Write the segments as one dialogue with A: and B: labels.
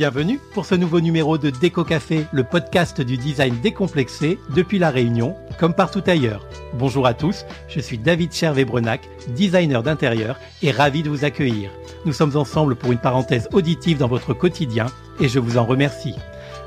A: Bienvenue pour ce nouveau numéro de Déco Café, le podcast du design décomplexé depuis La Réunion, comme partout ailleurs. Bonjour à tous, je suis David Chervé-Brenac, designer d'intérieur et ravi de vous accueillir. Nous sommes ensemble pour une parenthèse auditive dans votre quotidien et je vous en remercie.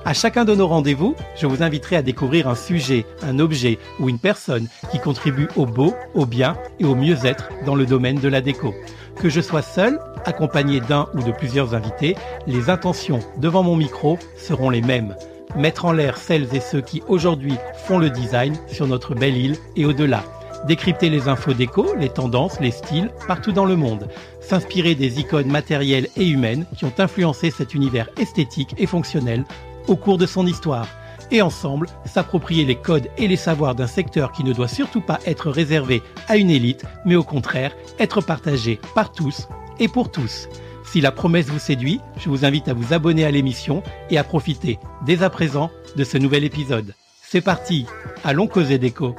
A: À chacun de nos rendez-vous, je vous inviterai à découvrir un sujet, un objet ou une personne qui contribue au beau, au bien et au mieux-être dans le domaine de la déco. Que je sois seul, accompagné d'un ou de plusieurs invités, les intentions devant mon micro seront les mêmes. Mettre en l'air celles et ceux qui aujourd'hui font le design sur notre belle île et au-delà. Décrypter les infos déco, les tendances, les styles partout dans le monde. S'inspirer des icônes matérielles et humaines qui ont influencé cet univers esthétique et fonctionnel au cours de son histoire et ensemble s'approprier les codes et les savoirs d'un secteur qui ne doit surtout pas être réservé à une élite, mais au contraire être partagé par tous et pour tous. Si la promesse vous séduit, je vous invite à vous abonner à l'émission et à profiter dès à présent de ce nouvel épisode. C'est parti, allons causer déco.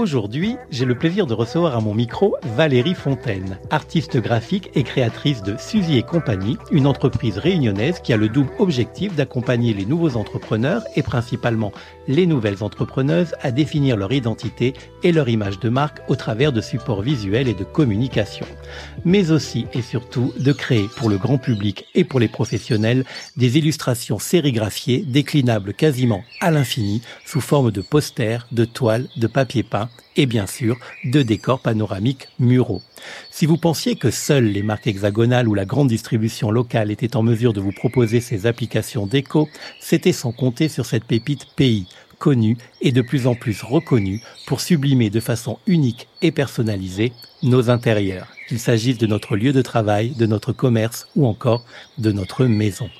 A: Aujourd'hui, j'ai le plaisir de recevoir à mon micro Valérie Fontaine, artiste graphique et créatrice de Suzy et compagnie, une entreprise réunionnaise qui a le double objectif d'accompagner les nouveaux entrepreneurs et principalement les nouvelles entrepreneuses à définir leur identité et leur image de marque au travers de supports visuels et de communication, mais aussi et surtout de créer pour le grand public et pour les professionnels des illustrations sérigraphiées déclinables quasiment à l'infini sous forme de posters, de toiles, de papier peint et bien sûr de décors panoramiques muraux. Si vous pensiez que seules les marques hexagonales ou la grande distribution locale étaient en mesure de vous proposer ces applications déco, c'était sans compter sur cette pépite pays, connue et de plus en plus reconnue pour sublimer de façon unique et personnalisée nos intérieurs, qu'il s'agisse de notre lieu de travail, de notre commerce ou encore de notre maison.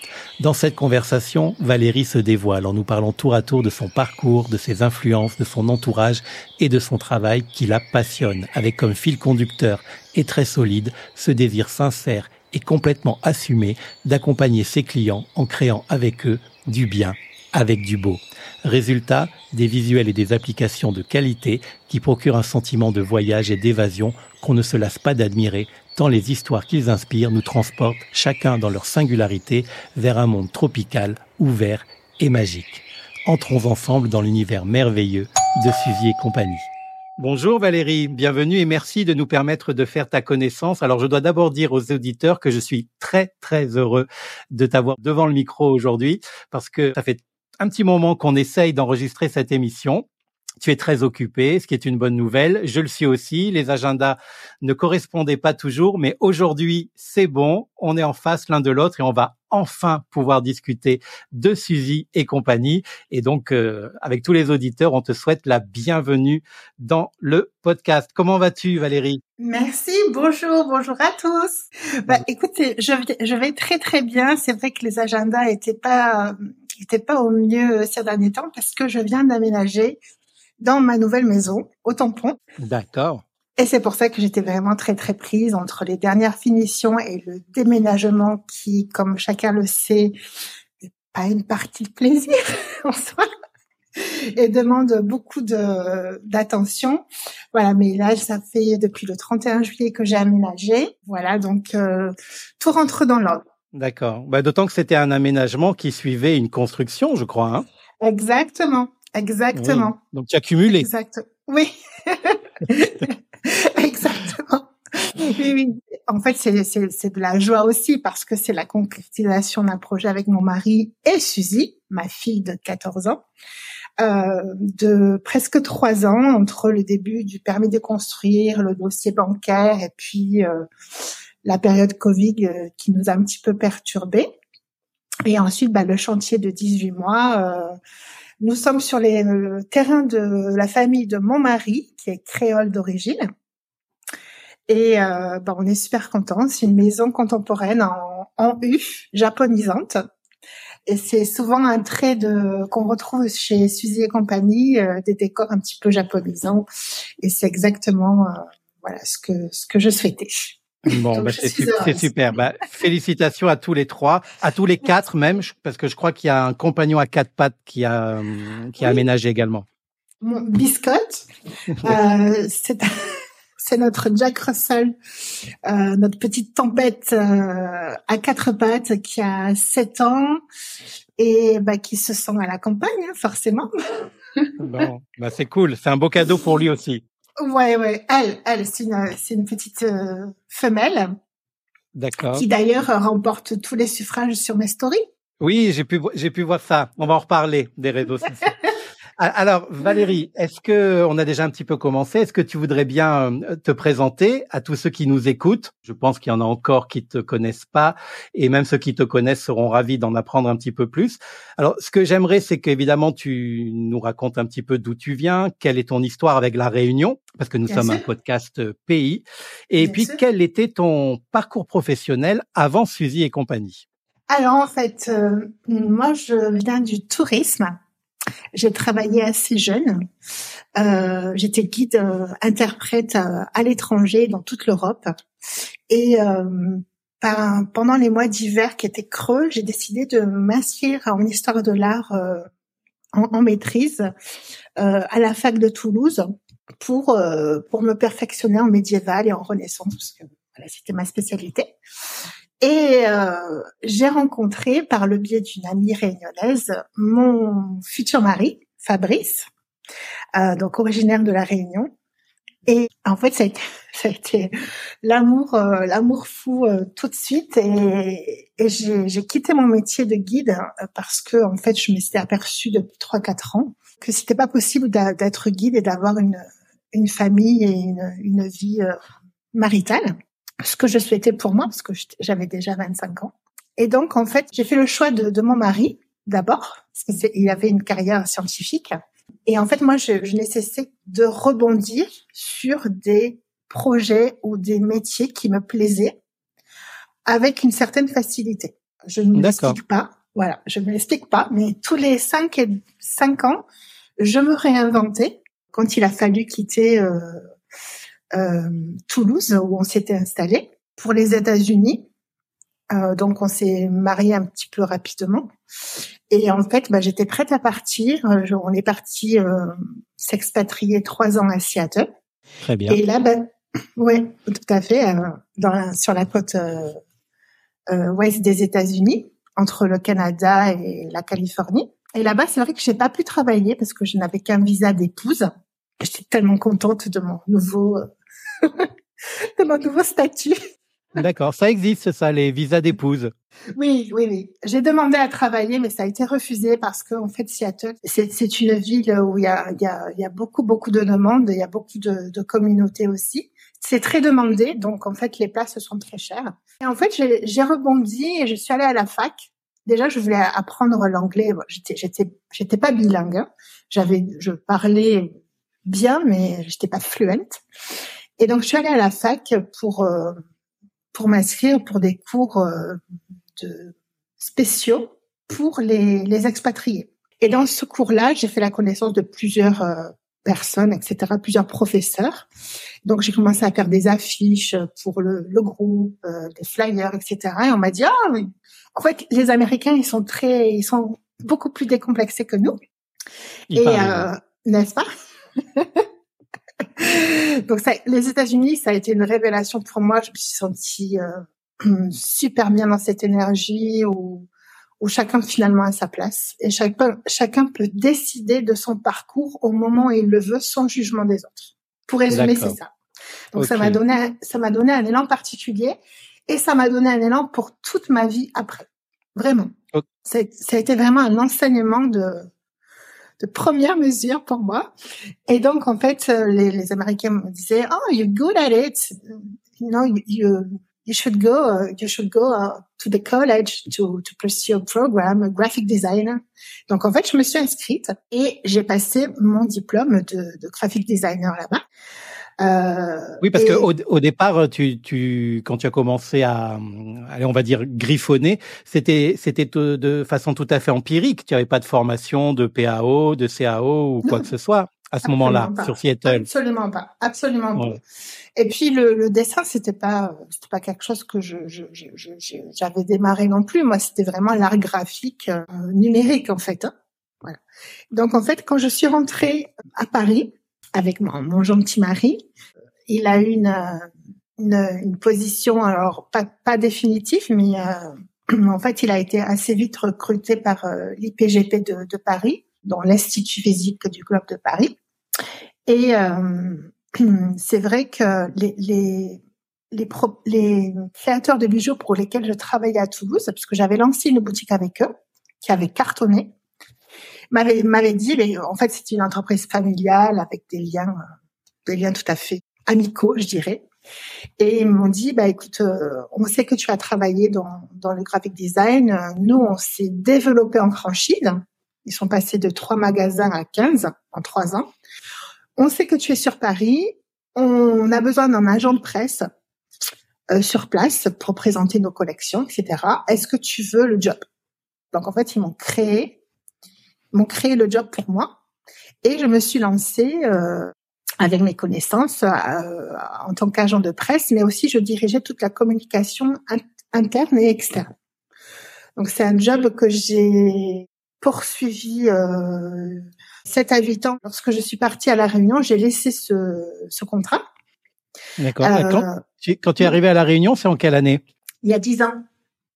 A: Dans cette conversation, Valérie se dévoile en nous parlant tour à tour de son parcours, de ses influences, de son entourage et de son travail qui la passionne, avec comme fil conducteur et très solide ce désir sincère et complètement assumé d'accompagner ses clients en créant avec eux du bien avec du beau. Résultat, des visuels et des applications de qualité qui procurent un sentiment de voyage et d'évasion qu'on ne se lasse pas d'admirer, tant les histoires qu'ils inspirent nous transportent, chacun dans leur singularité, vers un monde tropical, ouvert et magique. Entrons ensemble dans l'univers merveilleux de Suzy et compagnie. Bonjour Valérie, bienvenue et merci de nous permettre de faire ta connaissance. Alors je dois d'abord dire aux auditeurs que je suis très très heureux de t'avoir devant le micro aujourd'hui parce que ça fait un petit moment qu'on essaye d'enregistrer cette émission. Tu es très occupé, ce qui est une bonne nouvelle. Je le suis aussi. Les agendas ne correspondaient pas toujours, mais aujourd'hui, c'est bon. On est en face l'un de l'autre et on va enfin pouvoir discuter de Suzy et compagnie. Et donc, euh, avec tous les auditeurs, on te souhaite la bienvenue dans le podcast. Comment vas-tu, Valérie?
B: Merci, bonjour, bonjour à tous. Bah, écoutez, je, je vais très très bien. C'est vrai que les agendas étaient pas n'était pas au mieux ces derniers temps parce que je viens d'aménager dans ma nouvelle maison au tampon.
A: D'accord.
B: Et c'est pour ça que j'étais vraiment très très prise entre les dernières finitions et le déménagement qui, comme chacun le sait, n'est pas une partie de plaisir en soi et demande beaucoup de d'attention. Voilà, mais là ça fait depuis le 31 juillet que j'ai aménagé. Voilà, donc euh, tout rentre dans l'ordre.
A: D'accord. Bah, D'autant que c'était un aménagement qui suivait une construction, je crois. Hein
B: exactement, exactement.
A: Donc tu as cumulé.
B: Exact. Oui. exactement. Oui, oui. En fait, c'est de la joie aussi parce que c'est la concrétisation d'un projet avec mon mari et Suzy, ma fille de 14 ans, euh, de presque trois ans entre le début du permis de construire, le dossier bancaire et puis euh, la période Covid euh, qui nous a un petit peu perturbés. Et ensuite, bah, le chantier de 18 mois. Euh, nous sommes sur les le terrain de la famille de mon mari, qui est créole d'origine. Et euh, bah, on est super contents. C'est une maison contemporaine en, en U, japonisante. Et c'est souvent un trait de qu'on retrouve chez Suzy et compagnie, des décors un petit peu japonisants. Et c'est exactement voilà ce que ce que je souhaitais.
A: Bon, bah, c'est super. Bah, félicitations à tous les trois, à tous les quatre même, parce que je crois qu'il y a un compagnon à quatre pattes qui a qui a aménagé également.
B: Mon biscotte, euh, c'est c'est notre Jack Russell, euh, notre petite tempête euh, à quatre pattes qui a sept ans et bah, qui se sent à la campagne, hein, forcément.
A: bon, bah c'est cool, c'est un beau cadeau pour lui aussi.
B: Ouais, ouais, elle, elle, c'est une, c'est une petite euh, femelle.
A: D'accord.
B: Qui d'ailleurs remporte tous les suffrages sur mes stories.
A: Oui, j'ai pu, j'ai pu voir ça. On va en reparler des réseaux sociaux. Alors Valérie, est-ce que on a déjà un petit peu commencé Est-ce que tu voudrais bien euh, te présenter à tous ceux qui nous écoutent? Je pense qu'il y en a encore qui te connaissent pas, et même ceux qui te connaissent seront ravis d'en apprendre un petit peu plus. Alors, ce que j'aimerais, c'est qu'évidemment tu nous racontes un petit peu d'où tu viens, quelle est ton histoire avec la Réunion, parce que nous sommes un podcast euh, pays, et puis quel était ton parcours professionnel avant Suzy et compagnie?
B: Alors en fait, euh, moi je viens du tourisme. J'ai travaillé assez jeune. Euh, J'étais guide euh, interprète euh, à, l'étranger dans toute l'Europe. Et euh, pendant les mois d'hiver qui étaient creux, j'ai décidé de m'inscrire en histoire de l'art en, en, maîtrise à la fac de Toulouse pour pour me perfectionner en médiéval et en Renaissance parce que voilà, c'était ma spécialité. Et euh, j'ai rencontré, par le biais d'une amie réunionnaise, mon futur mari, Fabrice, euh, donc originaire de la Réunion. Et en fait, ça a été, ça a été l'amour, euh, l'amour fou euh, tout de suite. Et, et j'ai quitté mon métier de guide euh, parce que en fait, je m'étais aperçue depuis trois quatre ans que c'était pas possible d'être guide et d'avoir une une famille et une, une vie maritale ce que je souhaitais pour moi, parce que j'avais déjà 25 ans. Et donc, en fait, j'ai fait le choix de, de mon mari, d'abord, parce qu'il avait une carrière scientifique. Et en fait, moi, je, je nécessitais de rebondir sur des projets ou des métiers qui me plaisaient avec une certaine facilité. Je ne m'explique pas. Voilà, je ne l'explique pas, mais tous les cinq et cinq ans, je me réinventais quand il a fallu quitter euh, Toulouse où on s'était installé pour les États-Unis. Euh, donc on s'est marié un petit peu rapidement. Et en fait, bah, j'étais prête à partir. Euh, on est parti euh, s'expatrier trois ans à Seattle.
A: Très bien.
B: Et là, bah, ouais, tout à fait, euh, dans sur la côte ouest des États-Unis, entre le Canada et la Californie. Et là-bas, c'est vrai que j'ai pas pu travailler parce que je n'avais qu'un visa d'épouse. J'étais tellement contente de mon nouveau de mon nouveau statut.
A: D'accord, ça existe ça, les visas d'épouse.
B: Oui, oui, oui. J'ai demandé à travailler, mais ça a été refusé parce que en fait, Seattle, c'est une ville où il y a, il y, a, il y a beaucoup, beaucoup de demandes, il y a beaucoup de, de communautés aussi. C'est très demandé, donc en fait, les places sont très chères. Et en fait, j'ai rebondi et je suis allée à la fac. Déjà, je voulais apprendre l'anglais. J'étais, j'étais, j'étais pas bilingue. Hein. J'avais, je parlais bien, mais j'étais pas fluente. Et donc, je suis allée à la fac pour euh, pour m'inscrire pour des cours euh, de spéciaux pour les, les expatriés. Et dans ce cours-là, j'ai fait la connaissance de plusieurs euh, personnes, etc., plusieurs professeurs. Donc, j'ai commencé à faire des affiches pour le, le groupe, des flyers, etc. Et on m'a dit, ah, en fait, les Américains, ils sont très, ils sont beaucoup plus décomplexés que nous. et n'est-ce pas? Donc ça, les États-Unis, ça a été une révélation pour moi. Je me suis sentie euh, super bien dans cette énergie où, où chacun finalement a sa place et chacun, chacun peut décider de son parcours au moment où il le veut sans jugement des autres. Pour résumer, c'est ça. Donc ça m'a donné, ça m'a donné un élan particulier et ça m'a donné un élan pour toute ma vie après. Vraiment. Ça, ça a été vraiment un enseignement de de première mesure pour moi. Et donc, en fait, euh, les, les Américains me disaient, oh, you're good at it. You know, you, you should go, uh, you should go uh, to the college to, to pursue a program, a graphic designer. Donc, en fait, je me suis inscrite et j'ai passé mon diplôme de graphic designer là-bas.
A: Euh, oui, parce que au, au, départ, tu, tu, quand tu as commencé à, allez, on va dire griffonner, c'était, c'était de, façon tout à fait empirique. Tu n'avais pas de formation de PAO, de CAO ou quoi que ce soit à ce moment-là sur Seattle.
B: Absolument pas, absolument pas. Et puis le, le dessin, c'était pas, c'était pas quelque chose que je, je, j'avais démarré non plus. Moi, c'était vraiment l'art graphique euh, numérique en fait. Hein. Voilà. Donc en fait, quand je suis rentrée à Paris, avec mon, mon gentil mari. il a une, une, une position, alors pas, pas définitive, mais en fait, il a été assez vite recruté par l'IPGP de, de Paris, dans l'Institut physique du Globe de Paris. Et c'est vrai que les, les les, les créateurs de bijoux pour lesquels je travaillais à Toulouse, parce que j'avais lancé une boutique avec eux, qui avait cartonné, mais en fait c'est une entreprise familiale avec des liens, euh, des liens tout à fait amicaux, je dirais. Et ils m'ont dit, bah écoute, euh, on sait que tu as travaillé dans, dans le graphic design. Nous, on s'est développé en franchise. Ils sont passés de trois magasins à 15 en trois ans. On sait que tu es sur Paris. On a besoin d'un agent de presse euh, sur place pour présenter nos collections, etc. Est-ce que tu veux le job? Donc en fait, ils m'ont créé, m'ont créé le job pour moi, et je me suis lancée euh, avec mes connaissances euh, en tant qu'agent de presse, mais aussi je dirigeais toute la communication interne et externe. Donc c'est un job que j'ai poursuivi euh, 7 à 8 ans. Lorsque je suis partie à la Réunion, j'ai laissé ce, ce contrat
A: D'accord. Euh, quand, tu es arrivé à la Réunion, c'est en quelle année?
B: Il y a dix ans.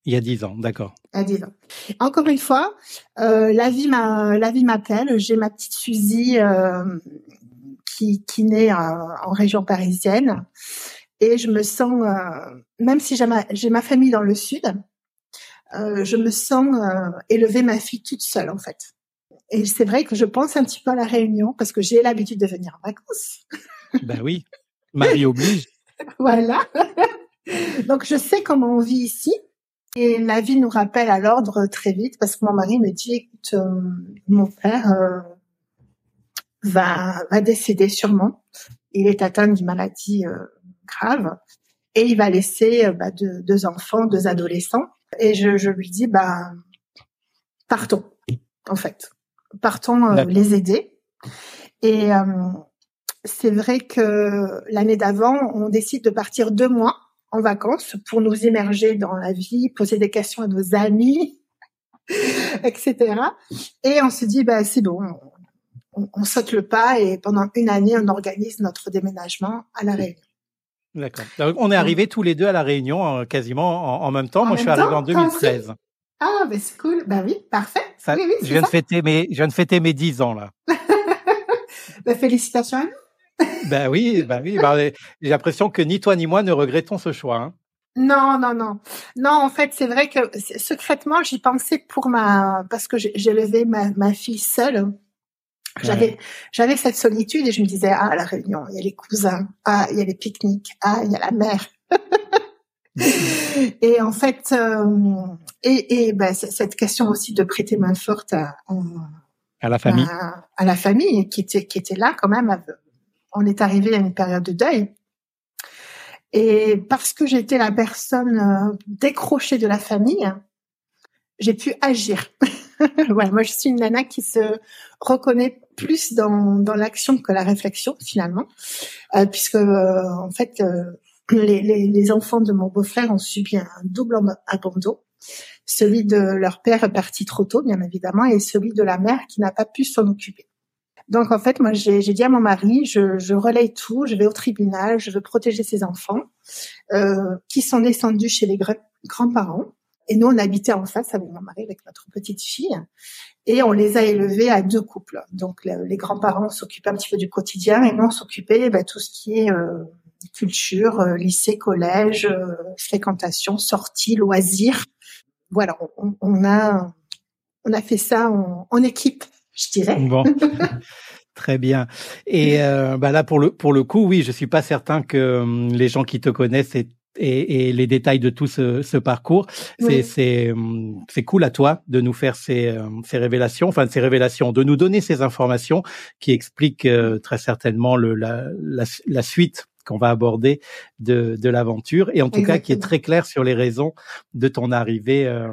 A: Il y a dix ans, d'accord.
B: Il y a dix ans. Encore une fois, euh, la vie m'a, la vie m'appelle. J'ai ma petite Suzy euh, qui, qui naît en région parisienne, et je me sens, même si j'ai ma, j'ai ma famille dans le sud, je me sens élever ma fille toute seule en fait. Et c'est vrai que je pense un petit peu à la Réunion parce que j'ai l'habitude de venir en vacances.
A: Ben oui. Marie oblige.
B: voilà. Donc je sais comment on vit ici. Et la vie nous rappelle à l'ordre très vite parce que mon mari me dit écoute euh, mon père euh, va va décéder sûrement. Il est atteint d'une maladie euh, grave et il va laisser bah, deux, enfants, deux adolescents. Et je, je lui dis bah partons en fait, partons les aider. Et c'est vrai que l'année d'avant, on décide de partir deux mois en vacances pour nous émerger dans la vie, poser des questions à nos amis, etc. Et on se dit, bah, c'est bon, on, saute le pas et pendant une année, on organise notre déménagement à La Réunion.
A: D'accord. On est arrivés tous les deux à La Réunion euh, quasiment en, même temps. Moi, je suis arrivé en 2013.
B: Ah, ben c'est cool. Ben oui, parfait. oui, oui,
A: je viens de fêter mes, je viens de fêter mes 10 ans là.
B: ben, félicitations à nous.
A: Ben oui, ben oui. Ben, j'ai l'impression que ni toi ni moi ne regrettons ce choix. Hein.
B: Non, non, non. Non, en fait, c'est vrai que secrètement, j'y pensais pour ma, parce que j'ai levé ma, ma fille seule. J'avais, j'avais cette solitude et je me disais, ah, à la réunion, il y a les cousins, ah, il y a les pique-niques, ah, il y a la mer. et en fait, euh, et, et ben, cette question aussi de prêter main forte à,
A: à, la famille,
B: à, à, la famille qui était qui était là quand même on est arrivé à une période de deuil. Et parce que j'étais la personne euh, décrochée de la famille, j'ai pu agir. ouais, moi je suis une nana qui se reconnaît plus dans, l'action que la réflexion finalement, euh, puisque euh, en fait les, les, les, enfants de mon beau-frère ont subi un double abandon, celui de leur père parti trop tôt bien évidemment et celui de la mère qui n'a pas pu s'en occuper. Donc en fait, moi j'ai dit à mon mari, je, je relaye tout, je vais au tribunal, je veux protéger ces enfants euh, qui sont descendus chez les grands-parents. Et nous, on habitait en face avec mon mari, avec notre petite fille, et on les a élevés à deux couples. Donc les grands-parents s'occupaient un petit peu du quotidien, et nous on s'occupait bah, tout ce qui est euh, culture, euh, lycée, collège, euh, fréquentation, sortie, loisirs. Voilà, on, on, a on a fait ça en, en équipe je dirais.
A: Bon. Très bien. Et euh, bah là pour le pour le coup, oui, je suis pas certain que hum, les gens qui te connaissent et, et, les détails de tout ce, ce parcours, c'est c'est hum, c'est cool à toi de nous faire ces hum, ces révélations, enfin ces révélations, de nous donner ces informations qui expliquent euh, très certainement le la, la, la suite qu'on va aborder de, de l'aventure et en tout cas qui est très clair sur les raisons de ton arrivée euh,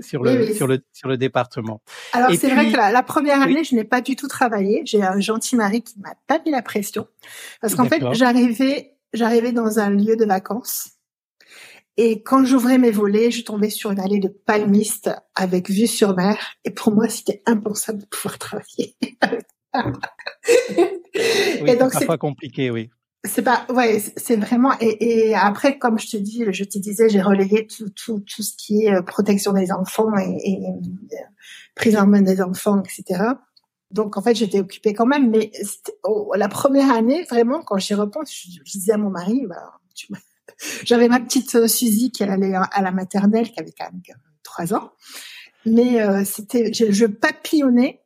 A: sur le sur le sur le département.
B: Alors c'est vrai que la, première année je n'ai pas du tout travaillé. J'ai un gentil mari qui m'a pas mis la pression parce qu'en fait j'arrivais j'arrivais dans un lieu de vacances et quand j'ouvrais mes volets, je tombais sur une allée de palmistes avec vue sur mer. Et pour moi, c'était impensable de pouvoir travailler.
A: oui, et donc c'est parfois compliqué, oui.
B: C'est pas ouais c'est vraiment et, et, après comme je te dis je te disais j'ai relayé tout tout tout ce qui est euh, protection des enfants et, et euh, prise en main des enfants etc donc en fait j'étais occupée quand même mais la première année vraiment quand j'y repense je, disais à mon mari bah, j'avais ma petite euh, Suzy qui allait à la maternelle qui avait quand même trois ans. Mais euh, c'était je, je papillonnais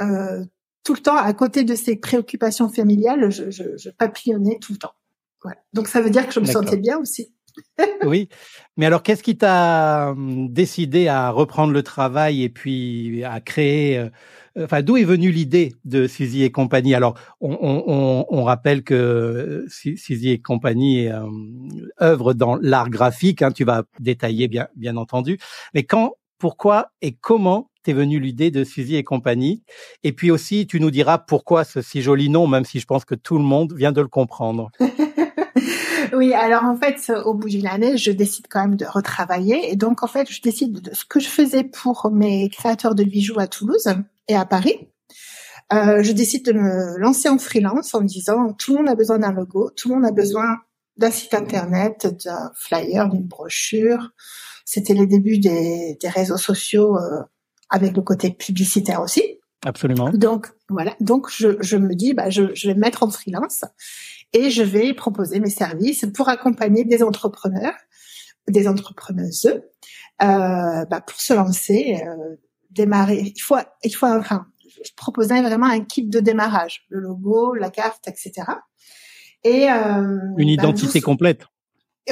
B: euh, tout le temps à côté de ces préoccupations familiales, je, je, je papillonnais tout le temps. Voilà. Donc ça veut dire que je me sentais bien aussi.
A: oui, mais alors qu'est-ce qui t'a hum, décidé à reprendre le travail et puis à créer euh, Enfin, d'où est venue l'idée de Suzy et compagnie? Alors, on, on, on, rappelle que Suzy et compagnie euh, œuvre dans l'art graphique. Hein, tu vas détailler bien, bien entendu. Mais quand, pourquoi et comment t'es venu l'idée de Suzy et compagnie. Et puis aussi, tu nous diras pourquoi ce si joli nom, même si je pense que tout le monde vient de le comprendre.
B: oui, alors en fait, au bout d'une année, je décide quand même de retravailler. Et donc, en fait, je décide de ce que je faisais pour mes créateurs de bijoux à Toulouse et à Paris. Euh, je décide de me lancer en freelance en disant tout le monde a besoin d'un logo, tout le monde a besoin d'un site internet, d'un flyer, d'une brochure. C'était les débuts des, des réseaux sociaux euh, avec le côté publicitaire aussi.
A: Absolument.
B: Donc voilà, donc je, je me dis bah je, je vais me mettre en freelance et je vais proposer mes services pour accompagner des entrepreneurs, des entrepreneuses euh, bah, pour se lancer, euh, démarrer. Il faut il faut enfin je proposais vraiment un kit de démarrage, le logo, la carte, etc.
A: Et euh, une bah, identité complète.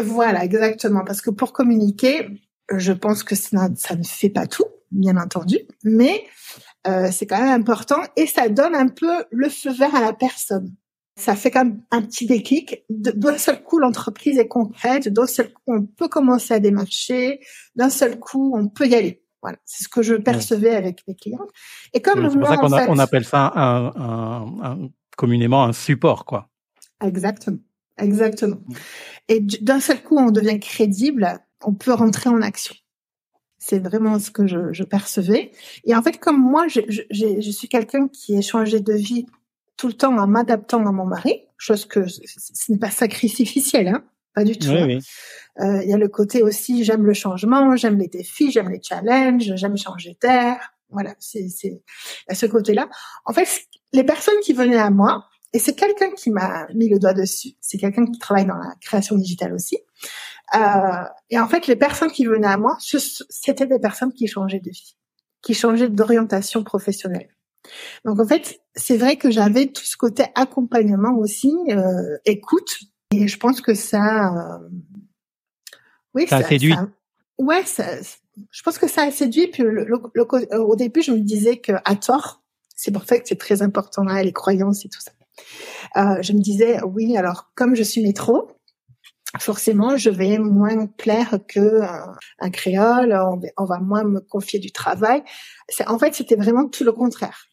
B: Voilà, exactement, parce que pour communiquer, je pense que ça, ça ne fait pas tout bien entendu, mais euh, c'est quand même important et ça donne un peu le feu vert à la personne. Ça fait quand même un petit déclic. D'un seul coup, l'entreprise est concrète. D'un seul coup, on peut commencer à démarcher. D'un seul coup, on peut y aller. Voilà, c'est ce que je percevais avec mes clients.
A: Et comme c'est pour ça qu'on on appelle ça un, un, un, communément un support, quoi.
B: Exactement, exactement. Et d'un seul coup, on devient crédible. On peut rentrer en action. C'est vraiment ce que je, je, percevais. Et en fait, comme moi, je, je, je suis quelqu'un qui a changé de vie tout le temps en m'adaptant à mon mari, chose que ce n'est pas sacrificiel, hein, pas du tout.
A: Oui, hein. oui.
B: Euh, il y a le côté aussi, j'aime le changement, j'aime les défis, j'aime les challenges, j'aime changer d'air. Voilà, c'est ce côté-là. En fait, les personnes qui venaient à moi, et c'est quelqu'un qui m'a mis le doigt dessus, c'est quelqu'un qui travaille dans la création digitale aussi. Euh, et en fait, les personnes qui venaient à moi, c'était des personnes qui changeaient de vie, qui changeaient d'orientation professionnelle. Donc en fait, c'est vrai que j'avais tout ce côté accompagnement aussi, euh, écoute, et je pense que ça, euh,
A: oui, ça, a séduit.
B: ouais, ça, je pense que ça a séduit. Puis le, au début, je me disais que à tort, c'est pour ça que c'est très important là, les croyances et tout ça. Euh, je me disais oui, alors comme je suis métro, forcément, je vais moins plaire que un, créole. On, va moins me confier du travail. C'est, en fait, c'était vraiment tout le contraire.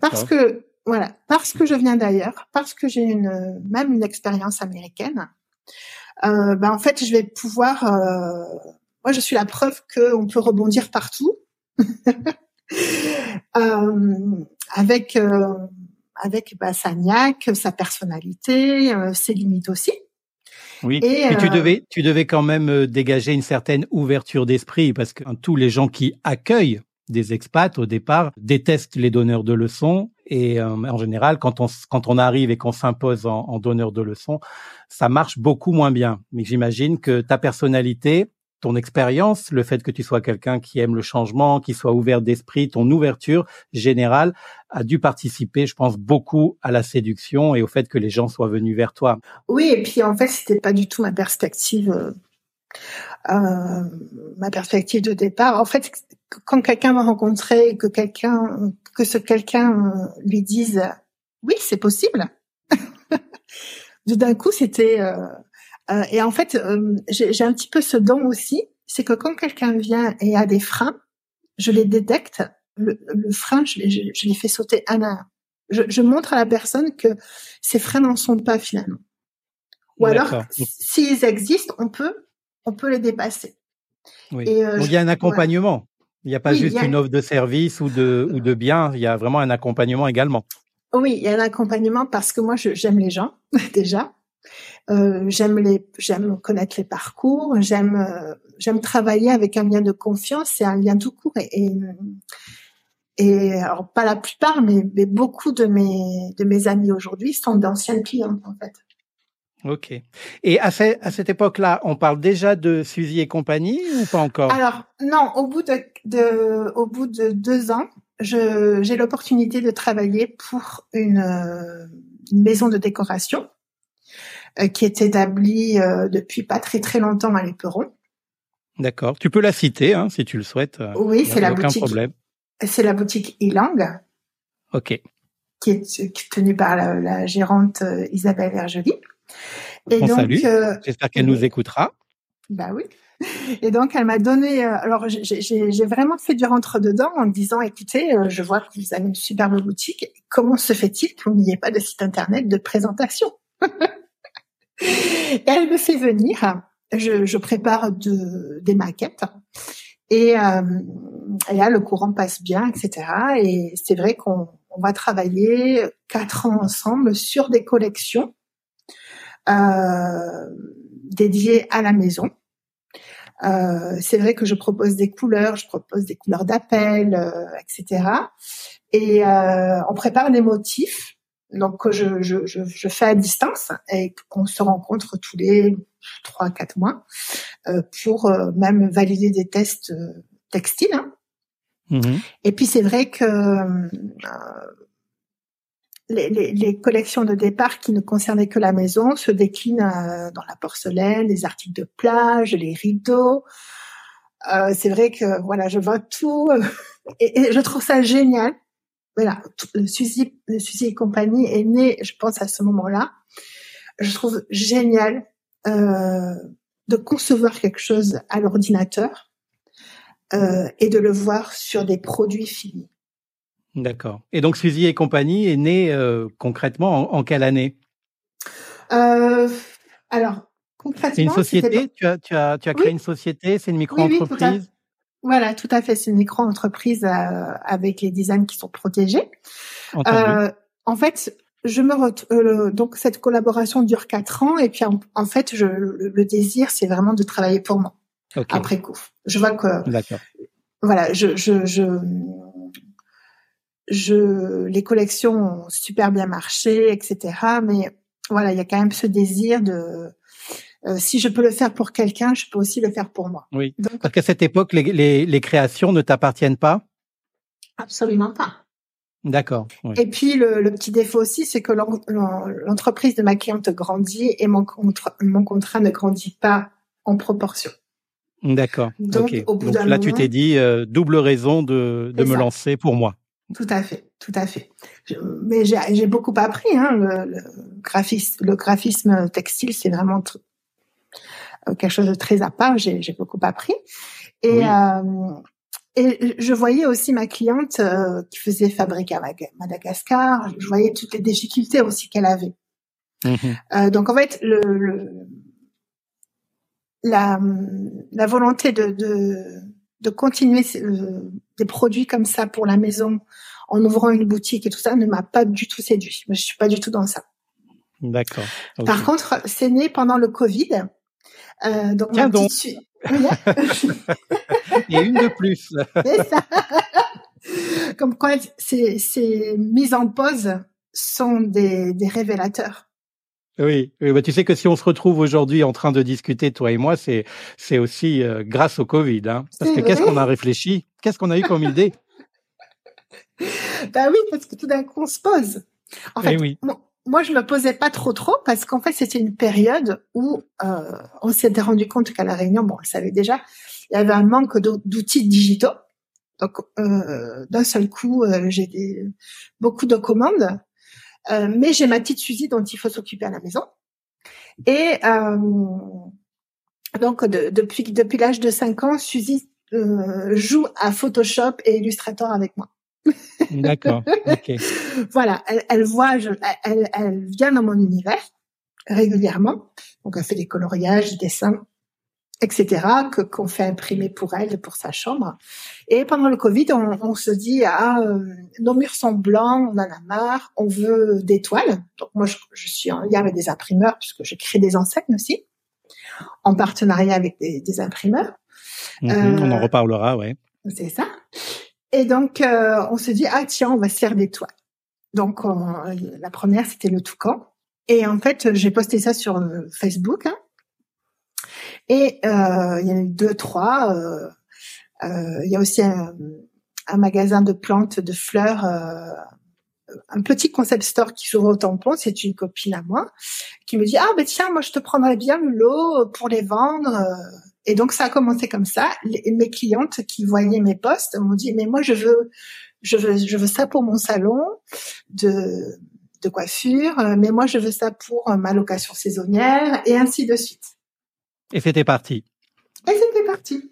B: Parce que voilà, parce que je viens d'ailleurs, parce que j'ai une même une expérience américaine. Euh, ben en fait, je vais pouvoir. Euh, moi, je suis la preuve qu'on peut rebondir partout. euh, avec euh, avec bah, sa niaque, sa personnalité, euh, ses limites aussi.
A: Oui. Et, tu euh, devais, tu devais quand même euh, dégager une certaine ouverture d'esprit parce que tous les gens qui accueillent des expats au départ détestent les donneurs de leçons et euh, en général quand on quand on arrive et qu'on s'impose en, en, donneur de leçons ça marche beaucoup moins bien mais j'imagine que ta personnalité ton expérience, le fait que tu sois quelqu'un qui aime le changement, qui soit ouvert d'esprit, ton ouverture générale a dû participer, je pense, beaucoup à la séduction et au fait que les gens soient venus vers toi.
B: Oui, et puis en fait, c'était pas du tout ma perspective, euh, euh ma perspective de départ. En fait, quand quelqu'un m'a rencontré, que quelqu'un, que ce quelqu'un euh, lui dise, oui, c'est possible. D'un coup, c'était euh, euh, et en fait, euh, j'ai un petit peu ce don aussi, c'est que quand quelqu'un vient et a des freins, je les détecte. Le, le frein, je, je, je, les fais sauter un à un. Je, je montre à la personne que ces freins n'en sont pas finalement. Ou alors, s'ils existent, on peut, on peut les dépasser.
A: Oui. Et, euh, il y a un accompagnement. Il n'y a pas juste une offre de service ou de, ou de biens. Il y a vraiment un accompagnement également.
B: Oui, il y a un accompagnement parce que moi, j'aime les gens déjà. Euh, j'aime les, j'aime connaître les parcours. J'aime, euh, j'aime travailler avec un lien de confiance c'est un lien tout court. Et, et, alors pas la plupart, mais, mais, beaucoup de mes de mes amis aujourd'hui sont d'anciennes clientes en fait.
A: Ok. Et à, à cette époque-là, on parle déjà de Suzy et compagnie ou pas encore?
B: Alors non, au bout de, de au bout de deux ans, j'ai l'opportunité de travailler pour une, euh, une, maison de décoration qui est établie euh, depuis pas très très longtemps à l'Éperon.
A: D'accord. Tu peux la citer hein, si tu le souhaites.
B: Oui, c'est la boutique. C'est la boutique Ilang.
A: Ok.
B: Qui est, tenue par la, la gérante Isabelle Hergely.
A: Et On donc, J'espère qu'elle nous écoutera.
B: Bah oui. Et donc, elle m'a donné. Euh, alors, j'ai vraiment fait du rentre dedans en me disant "Écoutez, euh, je vois que vous avez une superbe boutique. Comment se fait-il qu'il n'y ait pas de site internet de présentation? Et elle me fait venir. Je, je prépare de, des maquettes. Et, euh, et, là, le courant passe bien, etc. Et c'est vrai qu'on on va travailler quatre ans ensemble sur des collections euh, dédiées à la maison. Euh, c'est vrai que je propose des couleurs, je propose des couleurs d'appel, euh, etc. Et euh, on prépare des motifs, donc je, je, je, je fais à distance et qu'on se rencontre tous les trois quatre mois euh, pour euh, même valider des tests textiles. Hein. Mmh et puis c'est vrai que les, les, les, collections de départ qui ne concernaient que la maison se déclinent euh, dans la porcelaine, les articles de plage, les rideaux. Euh, c'est vrai que voilà, je vois tout et, je trouve ça génial. Voilà, le Suzy, le Suzy et compagnie est né, je pense, à ce moment-là. Je trouve génial euh, de concevoir quelque chose à l'ordinateur euh, et de le voir sur des produits finis.
A: D'accord. Et donc Suzy et compagnie est née euh, concrètement en, quelle année?
B: Alors concrètement,
A: c'est une société? Tu as tu as tu as créé une société? C'est une micro-entreprise?
B: Voilà, tout à fait. C'est une micro-entreprise euh, avec les designs qui sont protégés. Euh, en fait, je me donc cette collaboration dure quatre ans et puis en, fait, je, le, désir, c'est vraiment de travailler pour moi après coup. Je vois que D'accord. voilà, je, je, je je, les collections ont super bien marché, etc. Mais voilà, il y a quand même ce désir de, euh, si je peux le faire pour quelqu'un, je peux aussi le faire pour moi.
A: Oui. Donc, Parce qu'à cette époque, les, les, les créations ne t'appartiennent pas?
B: Absolument pas.
A: D'accord.
B: Et puis le, le, petit défaut aussi, c'est que l'entreprise de ma cliente grandit et mon, contrat, mon contrat ne grandit pas en proportion.
A: D'accord. Donc, au bout Donc là, tu t'es dit euh, double raison de, de me lancer pour moi.
B: Tout à fait, tout à fait. mais j'ai beaucoup appris. Hein, le, graphisme, le graphisme textile, c'est vraiment quelque chose de très à part. J'ai beaucoup appris. Et, euh, et je voyais aussi ma cliente euh, qui faisait fabrique à Madagascar. Je voyais toutes les difficultés aussi qu'elle avait. Mmh euh, donc en fait, le, le la, la volonté de, de de continuer euh, des produits comme ça pour la maison en ouvrant une boutique et tout ça ne m'a pas du tout séduit. Je suis pas du tout dans ça.
A: D'accord.
B: Par contre, c'est né pendant le Covid.
A: Euh, donc Tiens donc. Petite... Il y a une de plus. ça.
B: Comme quoi, ces, ces mises en pause sont des, des révélateurs.
A: Oui, bah tu sais que si on se retrouve aujourd'hui en train de discuter toi et moi, c'est c'est aussi euh, grâce au Covid, hein. Parce que qu'est-ce qu'on a réfléchi, qu'est-ce qu'on a eu comme idée?
B: Bah oui, parce que tout d'un coup on se pose. En fait, oui. Moi je me posais pas trop trop parce qu'en fait c'était une période où euh, on s'était rendu compte qu'à la Réunion, bon, on le savait déjà, il y avait un manque d'outils digitaux. Donc euh, d'un seul coup, euh, j'ai beaucoup de commandes euh, mais j'ai ma petite Suzy dont il faut s'occuper à la maison. Et euh, donc depuis depuis l'âge de 5 ans, Suzy joue à Photoshop et Illustrator avec moi.
A: D'accord. Okay.
B: voilà, elle, elle voit, je, elle, elle vient dans mon univers régulièrement. Donc elle fait des coloriages, des dessins. etc. que qu'on fait imprimer pour elle pour sa chambre. Et pendant le Covid, on, on se dit ah euh, nos murs sont blancs, on en a marre, on veut des toiles. Donc moi je, je suis en lien avec des imprimeurs puisque je crée des enseignes aussi en partenariat avec des, des imprimeurs.
A: Mhm, on en euh, reparlera, ouais.
B: C'est ça. Et donc euh, on se dit ah tiens on va se faire des toiles. Donc la première c'était le toucan. Et en fait j'ai posté ça sur Facebook. Hein, et euh, il y en a eu deux, trois. Euh, euh, il y a aussi un, un, magasin de plantes, de fleurs, un petit concept store qui s'ouvre au tampon. C'est une copine à moi qui me dit ah ben tiens moi je te prendrais bien le lot pour les vendre. Et donc ça a commencé comme ça. Les, mes clientes qui voyaient mes posts m'ont dit mais moi je veux je veux je veux ça pour mon salon de de coiffure, mais moi je veux ça pour ma location saisonnière et ainsi de suite.
A: Et c'était parti.
B: Et c'était parti.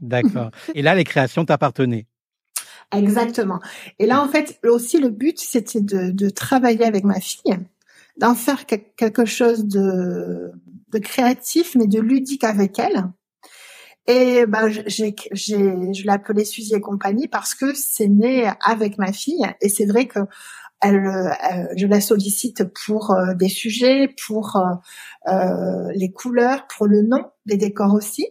A: D'accord. Et là, les créations t'appartenaient.
B: Exactement. Et là, en fait, aussi le but, c'était de, de travailler avec ma fille, d'en faire quelque chose de, de créatif, mais de ludique avec elle. Et ben, j'ai, j'ai, je l'appelais Suzy et compagnie parce que c'est né avec ma fille. Et c'est vrai que elle, euh, je la sollicite pour euh, des sujets, pour euh, les couleurs, pour le nom des décors aussi.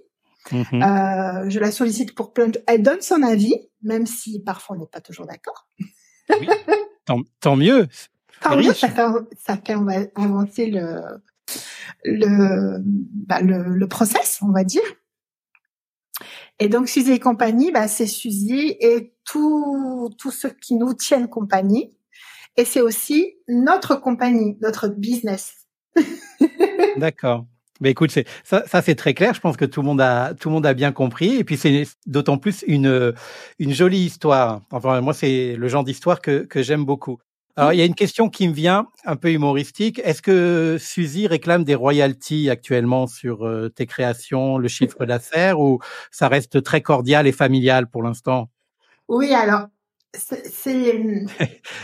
B: Mm-hmm. je la sollicite pour plein de... Elle donne son avis, même si parfois on n'est pas toujours d'accord.
A: Oui. tant, mieux.
B: Tant mieux, ça fait, ça fait avancer le le, bah, le, le process, on va dire. Et donc Suzy et compagnie, bah, c'est Suzy et tous tous ceux qui nous tiennent compagnie et c'est aussi notre compagnie, notre business.
A: D'accord. Mais écoute, ça, ça c'est très clair. Je pense que tout le monde a tout le monde a bien compris. Et puis c'est d'autant plus une une jolie histoire. Enfin, moi, c'est le genre d'histoire que que j'aime beaucoup. Alors, il y a une question qui me vient, un peu humoristique. Est-ce que Suzy réclame des royalties actuellement sur euh, tes créations, le chiffre d'affaires, ou ça reste très cordial et familial pour l'instant?
B: Oui, alors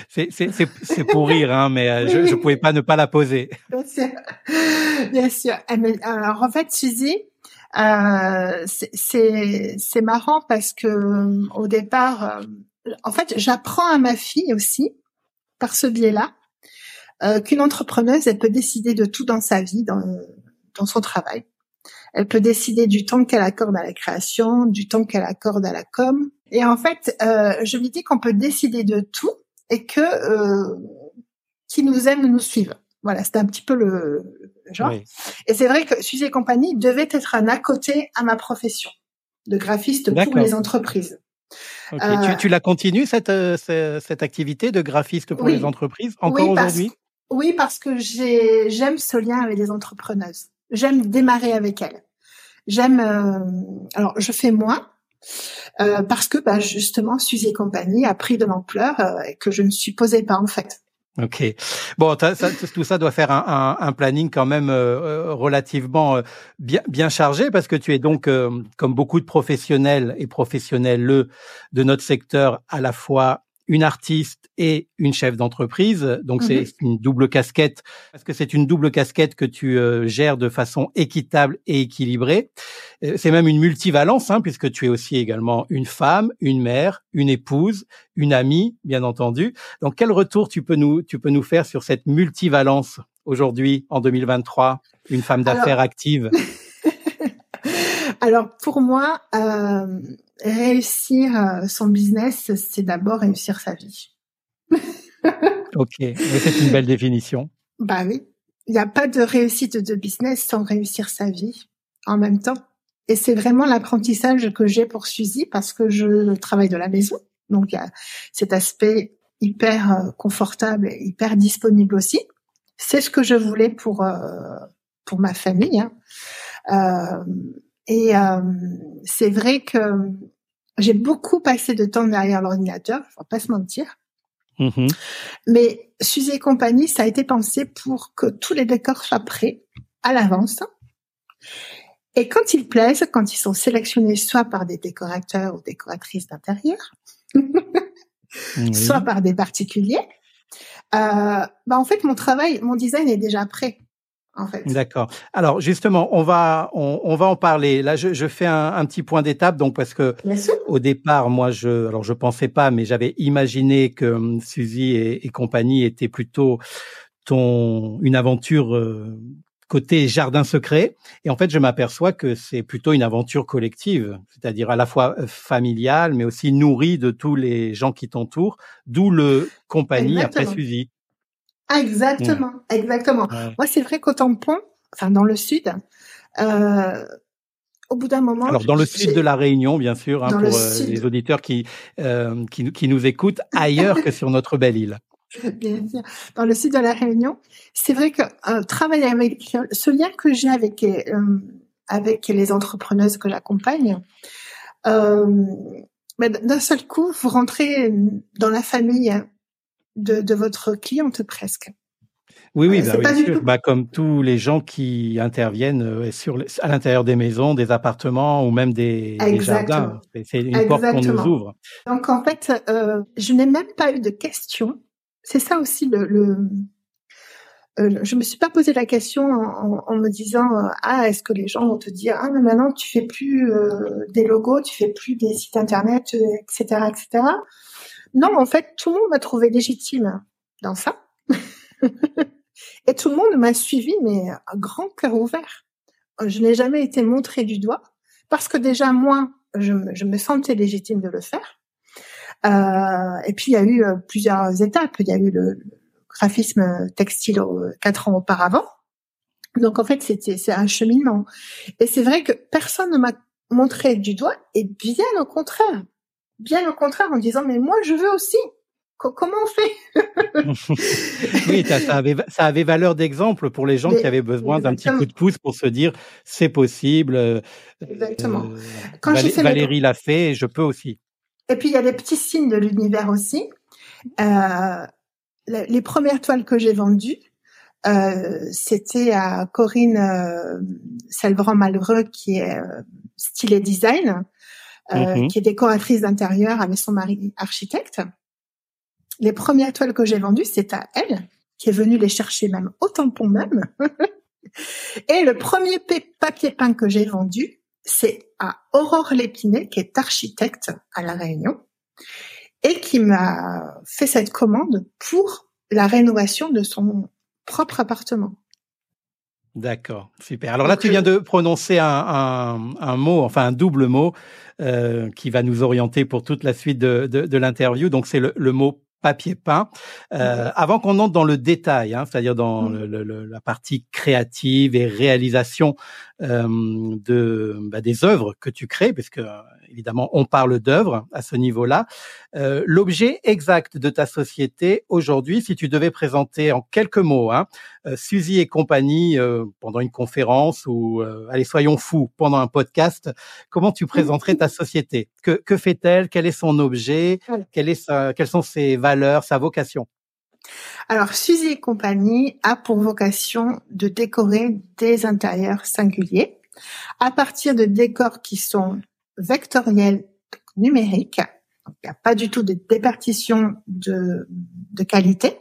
A: c'est pour rire, hein, mais euh, je ne pouvais pas ne pas la poser.
B: Bien sûr. Bien sûr. Eh, alors, en fait, Suzy, euh, c'est marrant parce que euh, au départ, euh, en fait, j'apprends à ma fille aussi, par ce biais-là, euh, qu'une entrepreneuse, elle peut décider de tout dans sa vie, dans, dans son travail. Elle peut décider du temps qu'elle accorde à la création, du temps qu'elle accorde à la com, et en fait, euh, je lui dis qu'on peut décider de tout et que euh, qui nous aime nous suive. Voilà, c'était un petit peu le, genre. Et c'est vrai que Suzy et compagnie devait être un à côté à ma profession de graphiste pour les entreprises.
A: Okay. tu, tu, la continues cette, euh, cette activité de graphiste pour les entreprises encore aujourd'hui?
B: Oui, parce que j'ai j'aime ce lien avec les entrepreneuses. J'aime démarrer avec elles. J'aime. Euh, alors, je fais moins euh, parce que bah, justement Suzy et compagnie a pris de l'ampleur euh, et que je ne supposais pas en fait.
A: Ok. Bon, tout ça doit faire un, planning quand même euh, relativement bien, bien chargé parce que tu es donc, comme beaucoup de professionnels et professionnels de notre secteur, à la fois une artiste et une chef d'entreprise. Donc c'est mhm. une double casquette parce que c'est une double casquette que tu euh, gères de façon équitable et équilibrée. Euh, c'est même une multivalence hein, puisque tu es aussi également une femme, une mère, une épouse, une amie, bien entendu. Donc quel retour tu peux nous tu peux nous faire sur cette multivalence aujourd'hui en 2023, une femme d'affaires active?
B: Alors pour moi, euh, réussir euh, son business, c'est d'abord réussir sa vie.
A: ok, c'est une belle définition.
B: Bah oui, il n'y a pas de réussite de business sans réussir sa vie en même temps. Et c'est vraiment l'apprentissage que j'ai pour Suzy parce que je travaille de la maison. Donc il y a cet aspect hyper euh, confortable et hyper disponible aussi. C'est ce que je voulais pour euh, pour ma famille. Hein. Euh, et euh, c'est vrai que j'ai beaucoup passé de temps derrière l'ordinateur, faut pas se mentir. Mm-hmm. Mais Suzy et compagnie, ça a été pensé pour que tous les décors soient prêts à l'avance. Et quand ils plaisent, quand ils sont sélectionnés soit par des décorateurs ou décoratrices d'intérieur, soit par des particuliers, euh, bah en fait mon travail, mon design est déjà prêt. En fait.
A: D'accord. Alors justement, on va on, on, va en parler. Là, je, je fais un, un petit point d'étape, donc parce que au départ, moi, je alors je pensais pas, mais j'avais imaginé que um, Suzy et, et, compagnie étaient plutôt ton une aventure euh, côté jardin secret. Et en fait, je m'aperçois que c'est plutôt une aventure collective, c'est-à-dire à la fois euh, familiale, mais aussi nourrie de tous les gens qui t'entourent, d'où le compagnie
B: Exactement.
A: après Suzy.
B: Exactement, mmh. exactement. Ouais. Moi, c'est vrai qu'au tampon, enfin dans le sud, euh, au bout d'un moment.
A: Alors dans le sud de la Réunion, bien sûr, hein, pour euh, les auditeurs qui, euh, qui, qui nous écoutent ailleurs que sur notre belle île.
B: Bien sûr. Dans le sud de la Réunion, c'est vrai que travailler avec ce lien que j'ai avec avec les entrepreneuses que j'accompagne, euh, d'un seul coup, vous rentrez dans la famille de, de votre cliente presque.
A: Oui, oui, bah, bien sûr. Bah, comme tous les gens qui interviennent sur à l'intérieur des maisons, des appartements ou même des, des jardins. C'est une porte qu'on nous ouvre.
B: Donc en fait, euh, je n'ai même pas eu de questions c'est ça aussi le. le euh, je me suis pas posé la question en, me disant euh, ah est-ce que les gens vont te dire ah mais maintenant tu fais plus euh, des logos, tu fais plus des sites internet, etc. etc. Non, en fait, tout le monde m'a trouvé légitime dans ça. Et tout le monde m'a suivi, mais à grand cœur ouvert. Je n'ai jamais été montrée du doigt parce que déjà moi, je, me sentais légitime de le faire. Euh, et puis il y a eu euh, plusieurs étapes. Il y a eu le, graphisme textile quatre ans auparavant. Donc en fait c'était c'est un cheminement. Et c'est vrai que personne ne m'a montré du doigt et bien au contraire, bien au contraire en disant mais moi je veux aussi. Comment on fait?
A: Oui, ça avait, ça avait valeur d'exemple pour les gens mais, qui avaient besoin d'un petit coup de pouce pour se dire c'est possible.
B: Exactement.
A: Euh, Quand Valé, Valérie l'a fait, je peux aussi.
B: Et puis il y a des petits signes de l'univers aussi. Euh, les premières toiles que j'ai vendues, euh, c'était à Corinne euh, Selvran-Malheureux qui est euh, style et design, euh, mm -hmm. qui est décoratrice d'intérieur avec son mari architecte. Les premières toiles que j'ai vendues, c'est à elle, qui est venue les chercher même au tampon même. et le premier papier peint que j'ai vendu, c'est à Aurore Lépinet, qui est architecte à La Réunion, et qui m'a fait cette commande pour la rénovation de son propre appartement.
A: D'accord, super. Alors là, tu viens de prononcer un, un, un mot, enfin un double mot, euh, qui va nous orienter pour toute la suite de, de, de l'interview. Donc c'est le, le mot papier peint. Euh, mmh. Avant qu'on entre dans le détail, hein, c'est-à-dire dans mmh. le, le, la partie créative et réalisation euh, de bah, des œuvres que tu crées, parce que évidemment on parle d'œuvres à ce niveau-là. Euh, L'objet exact de ta société aujourd'hui, si tu devais présenter en quelques mots, hein, euh, Suzy et compagnie euh, pendant une conférence ou euh, allez soyons fous pendant un podcast, comment tu présenterais ta société? Que, que fait-elle? Quel est son objet? Quelle est sa, Quelles sont ses valeurs, sa vocation?
B: Alors, Suzy et compagnie a pour vocation de décorer des intérieurs singuliers à partir de décors qui sont vectoriels numériques. Il n'y a pas du tout de départition de, de qualité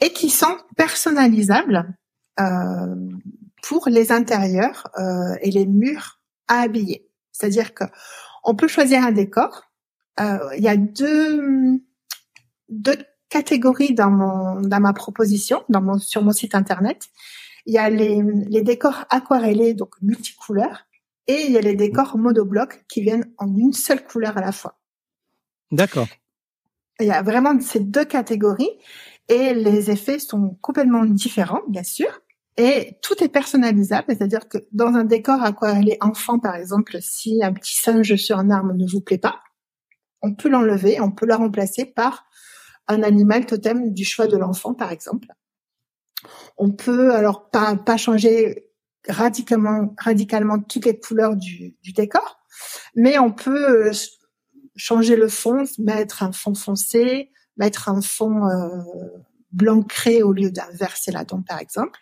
B: et qui sont personnalisables euh, pour les intérieurs euh, et les murs à habiller. C'est-à-dire que on peut choisir un décor. Euh, il y a deux, deux catégories dans mon dans ma proposition, dans mon sur mon site internet. Il y a les, les décors aquarellés, donc multicouleurs, et il y a les décors monoblocs qui viennent en une seule couleur à la fois.
A: D'accord.
B: Il y a vraiment ces deux catégories et les effets sont complètement différents, bien sûr. Et tout est personnalisable, c'est-à-dire que dans un décor aquarellé enfant, par exemple, si un petit singe sur un arbre ne vous plaît pas, on peut l'enlever, on peut le remplacer par un animal totem du choix de l'enfant, par exemple. On peut alors pas, pas changer radicalement, radicalement toutes les couleurs du, du décor, mais on peut changer le fond, mettre un fond foncé, mettre un fond euh, blanc cré au lieu d'un vert céladon, par exemple.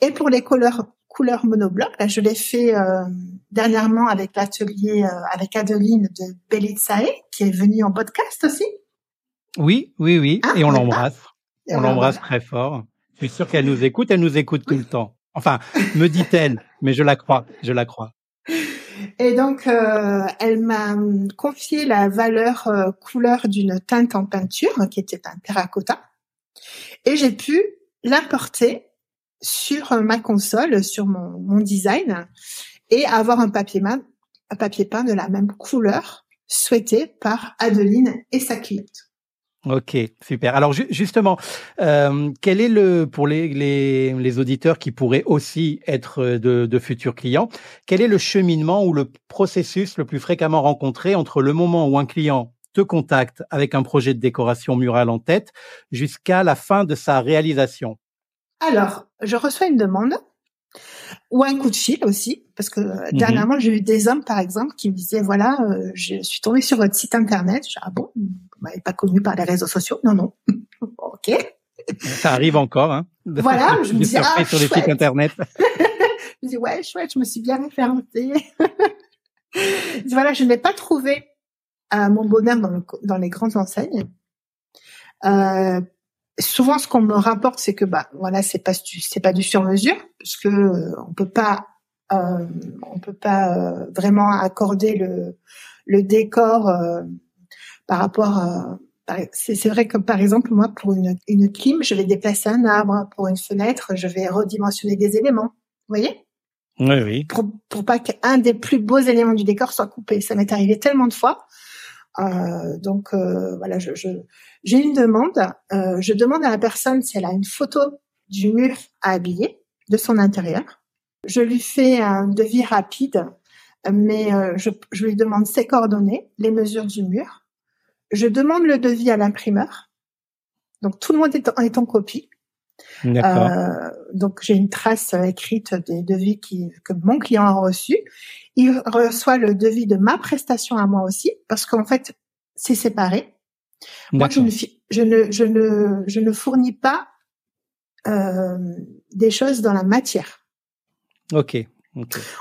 B: Et pour les couleurs couleurs monobloc, je l'ai fait euh, dernièrement avec l'atelier euh, avec Adeline de Belitsae, qui est venue en podcast aussi.
A: Oui, oui, oui, ah, et on l'embrasse. On l'embrasse très fort. Je suis sûr qu'elle nous écoute, elle nous écoute tout le temps. Enfin, me dit-elle, mais je la crois, je la crois.
B: Et donc, euh, elle m'a confié la valeur euh, couleur d'une teinte en peinture qui était un terracotta. Et j'ai pu l'importer sur ma console, sur mon, mon design, et avoir un papier, un papier peint de la même couleur souhaitée par Adeline et sa cliente.
A: Ok, super. Alors justement, euh, quel est le pour les, les, les, auditeurs qui pourraient aussi être de, de, futurs clients, quel est le cheminement ou le processus le plus fréquemment rencontré entre le moment où un client te contacte avec un projet de décoration murale en tête jusqu'à la fin de sa réalisation?
B: Alors, je reçois une demande ou un coup de fil aussi, parce que euh, mhm. dernièrement j'ai eu des hommes par exemple qui me disaient voilà, euh, je suis tombée sur votre site internet. Je dis, ah bon, vous m'avez pas connu par les réseaux sociaux? Non non, ok.
A: Ça arrive encore, hein.
B: Voilà, je me dis ah
A: sur les sites internet.
B: je me dis ouais chouette, je me suis bien référencée. voilà, je n'ai pas trouvé euh, mon bonheur dans, dans les grandes enseignes. Euh, souvent ce qu'on me rapporte c'est que bah voilà c'est pas c'est pas du sur mesure parce que euh, on peut pas euh, on peut pas euh, vraiment accorder le le décor euh, par rapport à c'est vrai que par exemple moi pour une une clim je vais déplacer un arbre pour une fenêtre je vais redimensionner des éléments vous voyez?
A: Oui oui.
B: Pour pour pas qu'un des plus beaux éléments du décor soit coupé. Ça m'est arrivé tellement de fois euh, donc euh, voilà, je, j'ai une demande. Euh, je demande à la personne si elle a une photo du mur à habiller de son intérieur. Je lui fais un devis rapide, mais je, je lui demande ses coordonnées, les mesures du mur. Je demande le devis à l'imprimeur. Donc tout le monde est en, est en copie. Euh, donc j'ai une trace écrite des devis qui, que mon client a reçu. Il reçoit le devis de ma prestation à moi aussi, parce qu'en fait c'est séparé. Moi je ne, je ne, je ne, je ne fournis pas euh, des choses dans la matière.
A: Ok.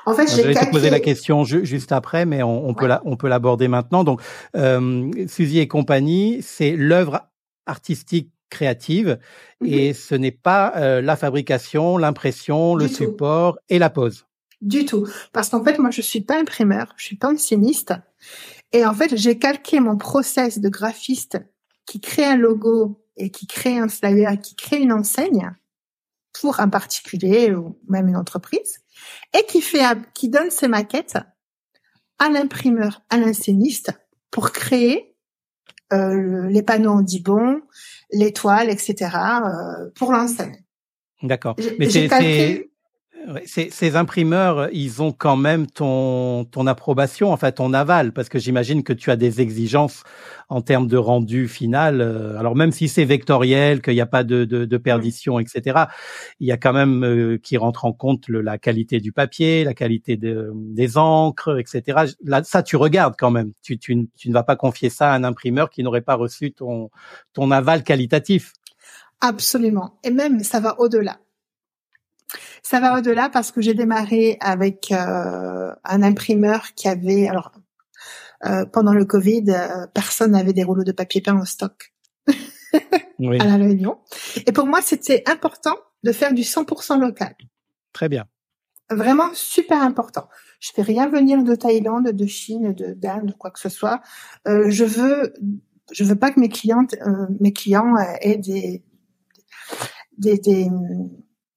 A: En fait, j'ai te poser la question juste après, mais on, on peut la, on peut l'aborder maintenant. Donc, euh, Suzy et compagnie, c'est l'œuvre artistique créative et mhm. ce n'est pas euh, la fabrication, l'impression, le support et la pose.
B: Du tout, parce qu'en fait moi je suis pas imprimeur, je suis pas dessiniste et en fait j'ai calqué mon process de graphiste qui crée un logo et qui crée un flyer, qui crée une enseigne pour un particulier ou même une entreprise et qui fait qui donne ses maquettes à l'imprimeur, à l'inscéniste pour créer euh, les panneaux en dibon, l'étoile, etc. Euh, pour l'enseigne.
A: D'accord. Mais c'est ces, ces, imprimeurs, ils ont quand même ton, ton approbation, en fait, ton aval, parce que j'imagine que tu as des exigences en termes de rendu final. Euh, alors même si c'est vectoriel, qu'il n'y a pas de, de, de, perdition, etc., il y a quand même euh, qui rentre en compte le, la qualité du papier, la qualité de, des encres, etc. Là, ça, tu regardes quand même. Tu, tu, tu ne vas pas confier ça à un imprimeur qui n'aurait pas reçu ton, ton aval qualitatif.
B: Absolument. Et même, ça va au-delà. Ça va au-delà parce que j'ai démarré avec euh, un imprimeur qui avait, alors euh, pendant le Covid, euh, personne n'avait des rouleaux de papier peint en stock oui. à la Réunion. Et pour moi, c'était important de faire du 100% local.
A: Très bien.
B: Vraiment super important. Je fais rien venir de Thaïlande, de Chine, de d'Inde, quoi que ce soit. Euh, je veux, je veux pas que mes clientes, euh, mes clients aient des, des, des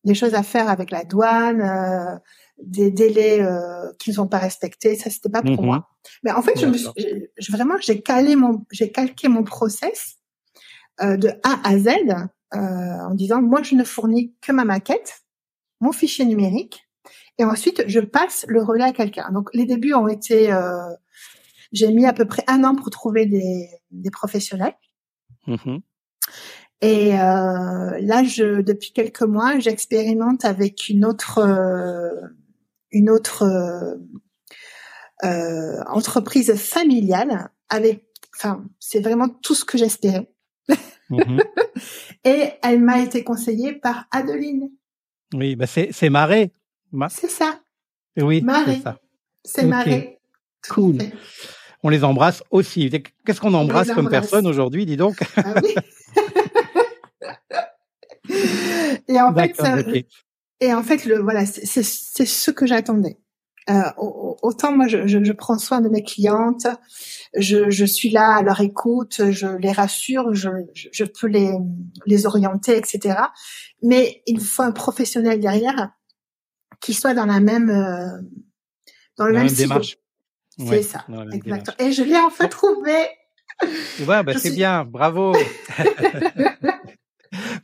B: des choses à faire avec la douane, euh, des délais euh, qu'ils n'ont pas respectés. Ça, c'était pas pour mhm. moi. Mais en fait, je, me je, vraiment, j'ai calé mon, j'ai calqué mon process euh, de A à Z euh, en disant, moi, je ne fournis que ma maquette, mon fichier numérique, et ensuite, je passe le relais à quelqu'un. Donc, les débuts ont été, j'ai mis à peu près un an pour trouver des, des professionnels. Mhm. Et euh, là, je, depuis quelques mois, j'expérimente avec une autre, euh, une autre euh, entreprise familiale. Avec, enfin, c'est vraiment tout ce que j'espérais. Mhm. Et elle m'a été conseillée par Adeline.
A: Oui, bah c'est c'est.
B: C'est ça.
A: Oui,
B: c'est ça. C'est Maré.
A: Cool. On les embrasse aussi. Qu'est-ce qu'on embrasse comme personne aujourd'hui, dis donc?
B: Ah oui. et en fait, et en fait, le voilà, c'est ce que j'attendais. Euh, autant moi, je, je, je, prends soin de mes clientes, je, je, suis là à leur écoute, je les rassure, je, je peux les, les orienter, etc. Mais il faut un professionnel derrière qui soit dans la même euh, dans le même, démarche. C'est ça, exactement. Et je l'ai enfin trouvé.
A: Ouais, bah, c'est bien, bravo.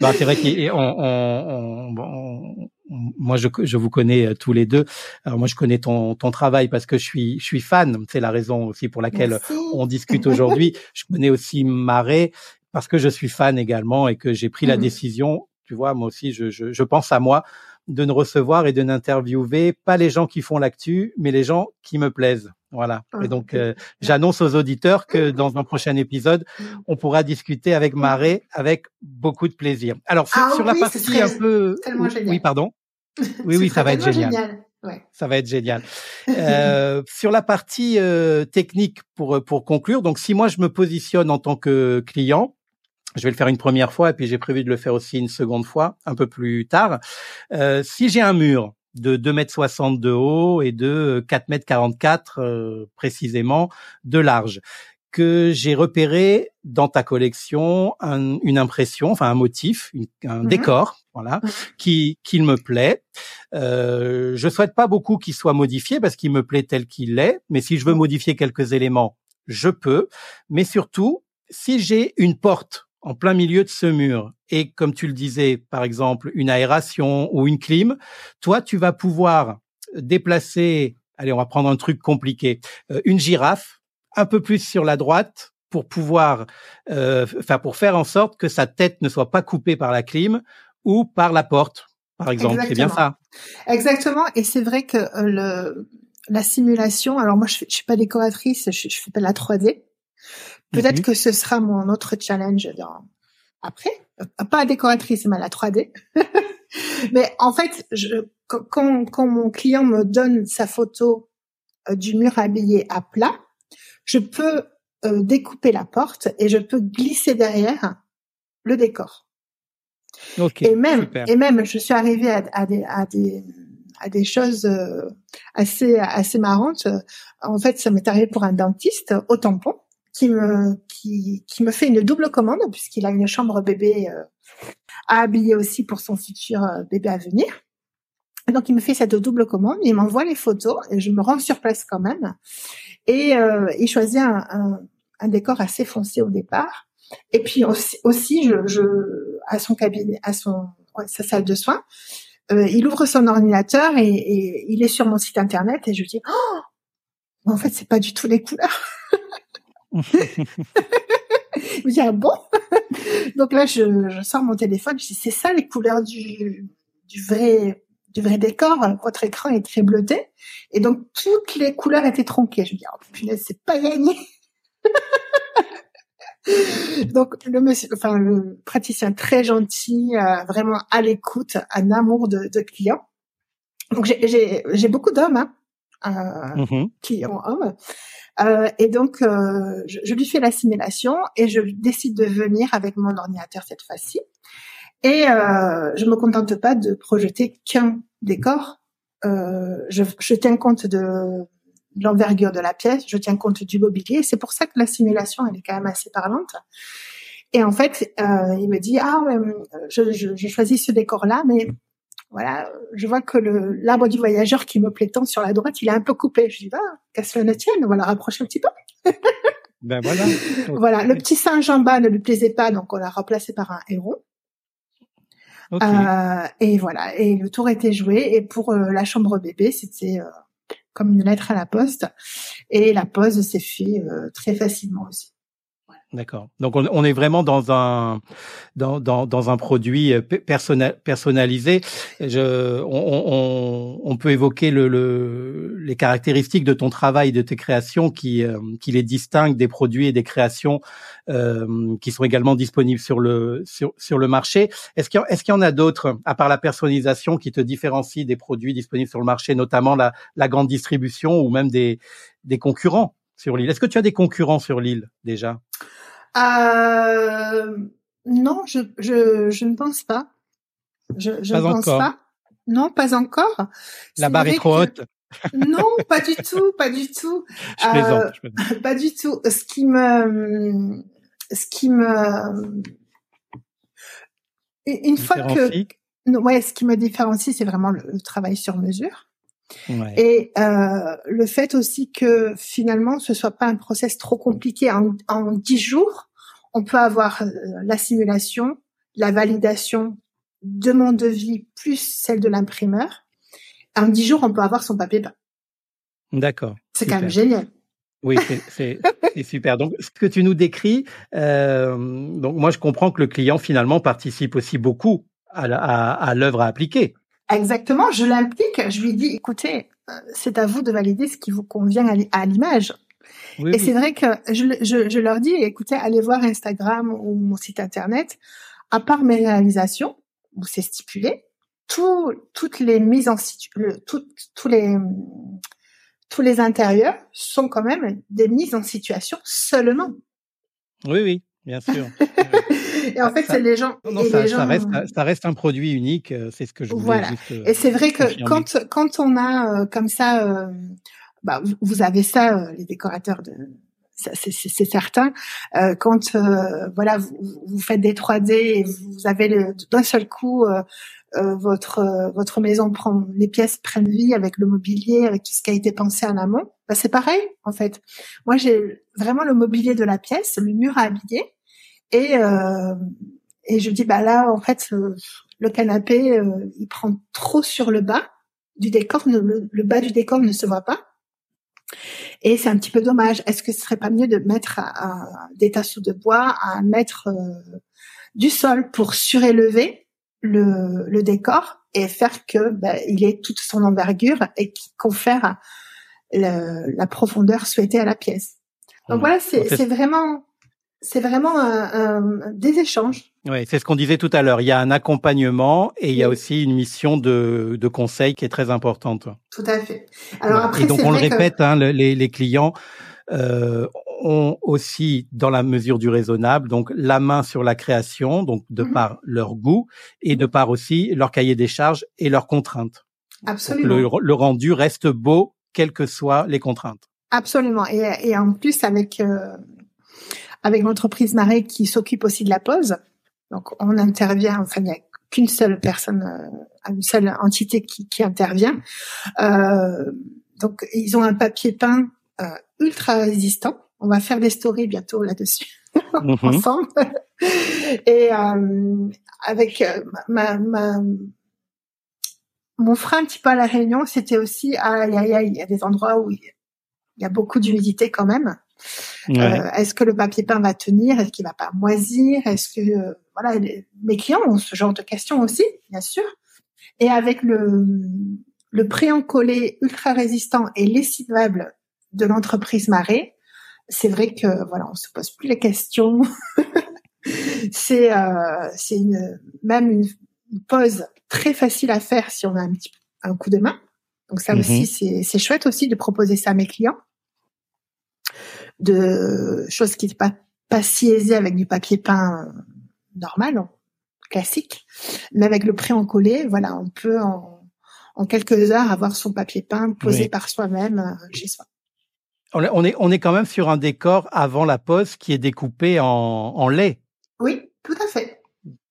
A: bah, c'est vrai qu'on on, on, moi je, je vous connais euh, tous les deux. Alors moi je connais ton, ton travail parce que je suis je suis fan. C'est la raison aussi pour laquelle on discute aujourd'hui. je connais aussi Marais parce que je suis fan également et que j'ai pris la mmh. décision. Tu vois, moi aussi je, je, je pense à moi de ne recevoir et de n'interviewer pas les gens qui font l'actu, mais les gens qui me plaisent. Voilà. Et donc, euh, j'annonce aux auditeurs que dans un prochain épisode, on pourra discuter avec Marais avec beaucoup de plaisir. Alors, sur, ah la partie un peu, oui, pardon. Oui, oui, ça va être génial. Ouais. Ça va être génial. Euh, sur la partie euh, technique, pour pour conclure, donc si moi je me positionne en tant que client, je vais le faire une première fois et puis j'ai prévu de le faire aussi une seconde fois un peu plus tard. Euh, si j'ai un mur de 2 mètres 60 de haut et de 4 mètres 44 euh, précisément de large, que j'ai repéré dans ta collection une impression, enfin un motif, un mhm. décor, voilà, mhm. qui qu'il me plaît. Euh, je souhaite pas beaucoup qu'il soit modifié parce qu'il me plaît tel qu'il est, mais si je veux mhm. modifier quelques éléments, je peux. Mais surtout, si j'ai une porte en plein milieu de ce mur et comme tu le disais, par exemple, une aération ou une clim, toi, tu vas pouvoir déplacer, allez, on va prendre un truc compliqué, euh, une girafe un peu plus sur la droite pour pouvoir, euh, enfin pour faire en sorte que sa tête ne soit pas coupée par la clim ou par la porte, par exemple. C'est bien ça.
B: Exactement. Et c'est vrai que euh, le, la simulation. Alors moi, je, je suis pas décoratrice, je, je fais pas de la 3D. Peut-être mhm. que ce sera mon autre challenge dans après. Pas décoratrice, mais la 3D. mais en fait, je, quand, quand mon client me donne sa photo du mur habillé à plat, je peux euh, découper la porte et je peux glisser derrière le décor. et même, et même, je suis arrivée à, à, des, à des, à des choses euh, assez, assez marrantes. En fait, ça m'est arrivé pour un dentiste au tampon qui me, qui, qui me fait une double commande puisqu'il a une chambre bébé euh, à habiller aussi pour son futur bébé à venir. Donc il me fait cette double commande, il m'envoie les photos et je me rends sur place quand même. Et euh, il choisit un, un, un, décor assez foncé au départ. Et puis aussi, aussi je, je, à son cabinet, à son sa salle de soins, euh, il ouvre son ordinateur et, et, il est sur mon site internet et je dis oh en fait c'est pas du tout les couleurs. Il me dit ah bon donc là je, je, sors mon téléphone je dis c'est ça les couleurs du, du vrai du vrai décor, votre écran est très bleuté. Et donc, toutes les couleurs étaient tronquées. Je me dis, oh, punaise, c'est pas gagné. donc, le monsieur, enfin, le praticien très gentil, euh, vraiment à l'écoute, un amour de, de client. Donc, j'ai beaucoup d'hommes, hein, mm-hmm. clients hommes. Euh, et donc, euh, je, je, lui fais la simulation et je décide de venir avec mon ordinateur cette fois-ci. Et euh, je me contente pas de projeter qu'un décor. Euh, je, je, tiens compte de l'envergure de la pièce, je tiens compte du mobilier. C'est pour ça que la simulation, elle est quand même assez parlante. Et en fait, il me dit ah ouais, je, je, j'ai choisi ce décor-là, mais voilà, je vois que le l'arbre du voyageur qui me plaît tant sur la droite, il est un peu coupé. Je dis bah qu'à cela ne tienne, on va la rapprocher un petit peu.
A: ben voilà.
B: voilà, le petit singe en bas ne lui plaisait pas, donc on l'a remplacé par un héros. Euh, et voilà, et le tour était joué. Et pour euh, la chambre bébé, c'était euh, comme une lettre à la poste. Et la pose s'est fait très facilement aussi.
A: D'accord. Donc on, est vraiment dans un dans, dans, dans un produit euh, personnalisé. Je, on, on, on, peut évoquer le, le, les caractéristiques de ton travail, de tes créations, qui euh, qui les distinguent des produits et des créations euh, qui sont également disponibles sur le sur, sur le marché. Est-ce qu'il y, est-ce qu'il y en a d'autres à part la personnalisation qui te différencie des produits disponibles sur le marché, notamment la, la grande distribution ou même des des concurrents? Sur l'île Est-ce que tu as des concurrents sur l'île déjà?
B: Euh, non, je, je, je ne pense pas. Je, je ne pense pas. Non, pas encore.
A: La barre est trop haute.
B: non, pas du tout, pas du tout.
A: Je plaisante, je plaisante.
B: Pas du tout. Ce qui me, ce qui me, une fois que, ouais, ce qui me différencie, c'est vraiment le, travail sur mesure. Ouais. Et euh, le fait aussi que finalement, ce soit pas un process trop compliqué. En dix jours, on peut avoir euh, la simulation, la validation de mon devis plus celle de l'imprimeur. En dix jours, on peut avoir son papier peint.
A: D'accord.
B: C'est quand même génial.
A: Oui, c'est super. Donc, ce que tu nous décris, euh, donc moi, je comprends que le client finalement participe aussi beaucoup à, à, à l'œuvre à appliquer.
B: Exactement. Je l'implique. Je lui dis, écoutez, euh, c'est à vous de valider ce qui vous convient à l'image. Oui, et c'est vrai que je, je, je, leur dis, écoutez, allez voir Instagram ou mon site internet. À part mes réalisations, où c'est stipulé, tout, toutes les mises en situ, tous les tous les intérieurs sont quand même des mises en situation seulement.
A: Oui, oui, bien sûr.
B: et en fait, c'est les gens.
A: Non, ça, ça, reste, ça reste un produit unique. Euh, c'est ce que je voulais
B: voilà.
A: Juste,
B: et c'est vrai que quand quand on a euh, comme ça, euh, bah, vous avez ça, les décorateurs de c'est certain. Euh, quand euh, voilà, vous, vous, faites des 3D et vous avez d'un seul coup euh, euh votre euh, votre maison prend les pièces prennent vie avec le mobilier, avec tout ce qui a été pensé en amont. Bah, c'est pareil en fait. Moi j'ai vraiment le mobilier de la pièce, le mur à habiller et et je dis bah là en fait le, canapé il prend trop sur le bas du décor, le, le bas du décor ne se voit pas. Et c'est un petit peu dommage. Est-ce que ce serait pas mieux de mettre des tasseaux de bois à mettre euh, du sol pour surélever le, le décor et faire que ben, il ait toute son envergure et qui confère la profondeur souhaitée à la pièce. Donc voilà, c'est vraiment c'est vraiment des échanges.
A: Oui, c'est ce qu'on disait tout à l'heure. Il y a un accompagnement et il y a aussi une mission de, de conseil qui est très importante.
B: Tout à fait. Alors après,
A: et donc on le répète, hein, les, les, clients euh, ont aussi, dans la mesure du raisonnable, donc la main sur la création, donc de mm-hmm. par leur goût et de par aussi leur cahier des charges et leurs contraintes.
B: Absolument.
A: Le, le, rendu reste beau, quelles que soient les contraintes.
B: Absolument. Et, et en plus avec euh, avec l'entreprise Marais qui s'occupe aussi de la pose. Donc on intervient, enfin il n'y a qu'une seule personne, euh, une seule entité qui, qui intervient. Euh, donc ils ont un papier peint euh, ultra résistant. On va faire des stories bientôt là-dessus mhm. ensemble. Et euh, avec euh, ma, ma, mon frein un petit peu à la réunion, c'était aussi ah, il y a des endroits où il y a beaucoup d'humidité quand même. Euh, est-ce que le papier peint va tenir? Est-ce qu'il va pas moisir? Est-ce que euh, voilà, mes clients ont ce genre de questions aussi, bien sûr. Et avec le le préencollé ultra résistant et lessivable de l'entreprise Marais, c'est vrai que voilà, on se pose plus les questions. c'est euh, c'est une même une, pause très facile à faire si on a un petit un coup de main. Donc ça mm-hmm. aussi c'est c'est chouette aussi de proposer ça à mes clients de choses qui n'est pas pas si aisées avec du papier peint euh, normal, classique, mais avec le pré encollé, voilà, on peut en, en quelques heures avoir son papier peint posé par soi-même euh, chez soi.
A: On est, on est quand même sur un décor avant la pose qui est découpé en, en lait.
B: Oui, tout à fait.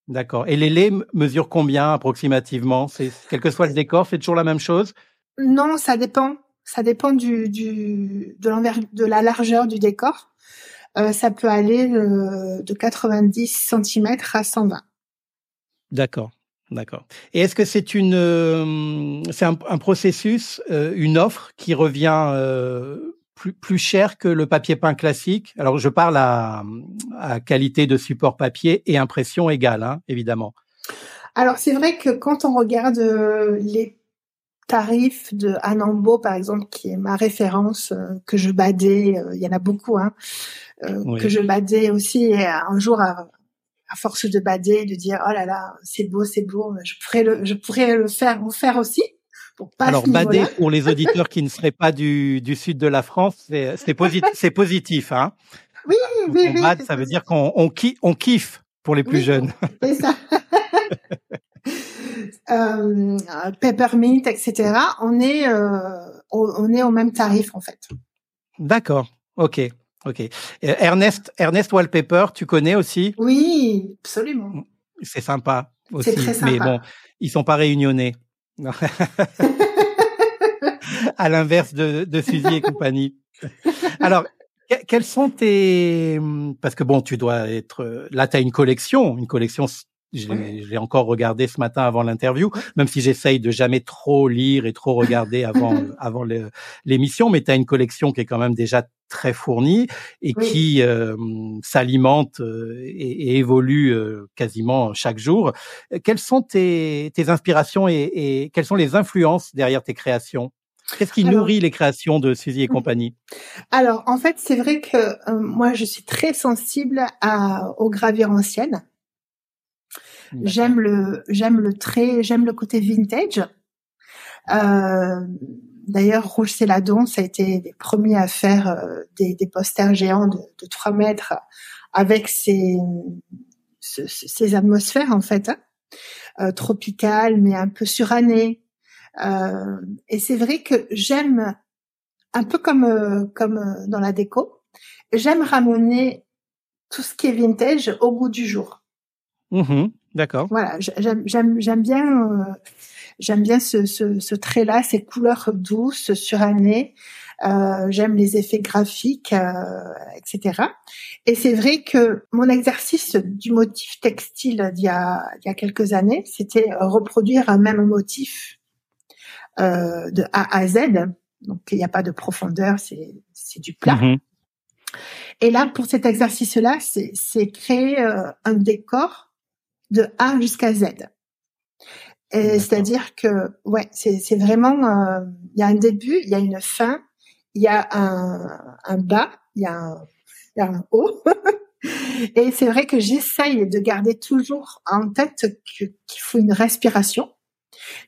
A: D'accord. Et les laits mesurent combien approximativement? C'est quel que soit le décor, c'est toujours la même chose?
B: Non, ça dépend. Ça dépend du, du de la largeur du décor. Euh, ça peut aller euh, de 90 cm à 120.
A: D'accord. D'accord. Et est-ce que c'est une, euh, c'est un, un, processus, une offre qui revient plus, plus cher que le papier peint classique? Alors, je parle à, à qualité de support papier et impression égale, hein, évidemment.
B: Alors, c'est vrai que quand on regarde les tarif de Anambo, par exemple, qui est ma référence, euh, que je badais, euh, il y en a beaucoup, hein, euh, que je badais aussi. Et un jour, à, force de bader, de dire oh là là, c'est beau, c'est beau, je pourrais le, je pourrais le faire, vous faire aussi.
A: Alors bader pour les auditeurs qui ne seraient pas du, du sud de la France, c'est positif, c'est positif, hein.
B: Oui, oui, oui.
A: ça veut dire qu'on on, on kiffe pour les plus jeunes.
B: C'est ça. euh, Peppermint, etc. On est on est au même tarif en fait.
A: D'accord. Ok. Ok. Ernest Ernest Wallpaper, tu connais aussi?
B: Oui, absolument.
A: C'est sympa aussi. C'est très sympa. Mais bon, ils sont pas réunionnais. à l'inverse de, de Suzy et compagnie. Alors, quels sont tes parce que bon, tu dois être là, tu as une collection, une collection. Je l'ai encore regardé ce matin avant l'interview, même si j'essaye de jamais trop lire et trop regarder avant avant l'émission, mais tu as une collection qui est quand même déjà très fournie et qui euh, s'alimente euh, et, évolue euh, quasiment chaque jour. Quelles sont tes, tes inspirations et, et quelles sont les influences derrière tes créations? Qu'est-ce qui nourrit les créations de Suzy et compagnie?
B: Alors, en fait, c'est vrai que euh, moi, je suis très sensible à, aux gravures anciennes. J'aime le, j'aime le trait, j'aime le côté vintage. Euh, D'ailleurs, Rouge Céladon, ça a été les premiers à faire euh, des, des, posters géants de, de 3 mètres avec ces, ces, atmosphères, en fait, hein. euh, tropicales, mais un peu surannées. Euh, et c'est vrai que j'aime, un peu comme comme dans la déco, j'aime ramener tout ce qui est vintage au goût du jour.
A: Mmh D'accord.
B: Voilà, j'aime bien j'aime bien ce, ce, ce trait-là, ces couleurs douces, surannées. Euh, j'aime les effets graphiques, euh, etc. Et c'est vrai que mon exercice du motif textile d'il y a, il y a quelques années, c'était reproduire un même motif euh, de A à Z. Donc il n'y a pas de profondeur, c'est du plat. Mhm. Et là, pour cet exercice-là, c'est créer euh, un décor de A jusqu'à Z. C'est-à-dire que, ouais, c'est vraiment, euh, il y a un début, il y a une fin, il y a un, un bas, il y a un, y a un haut. Et c'est vrai que j'essaye de garder toujours en tête qu'il faut une respiration.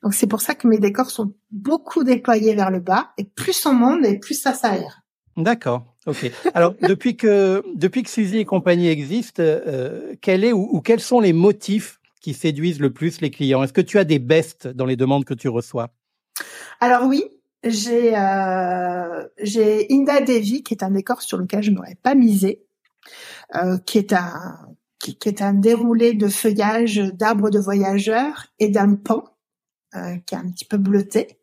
B: Donc c'est pour ça que mes décors sont beaucoup déployés vers le bas et plus on monte et plus ça s'aère.
A: D'accord. Ok. Alors depuis que depuis que Suzy et compagnie existent, euh, quel est ou, quels sont les motifs qui séduisent le plus les clients? Est-ce que tu as des bestes dans les demandes que tu reçois?
B: Alors oui, j'ai euh, j'ai Inda Devi qui est un décor sur lequel je n'aurais pas misé, euh, qui est un qui, est un déroulé de feuillage d'arbres de voyageurs et d'un pan euh, qui est un petit peu bleuté.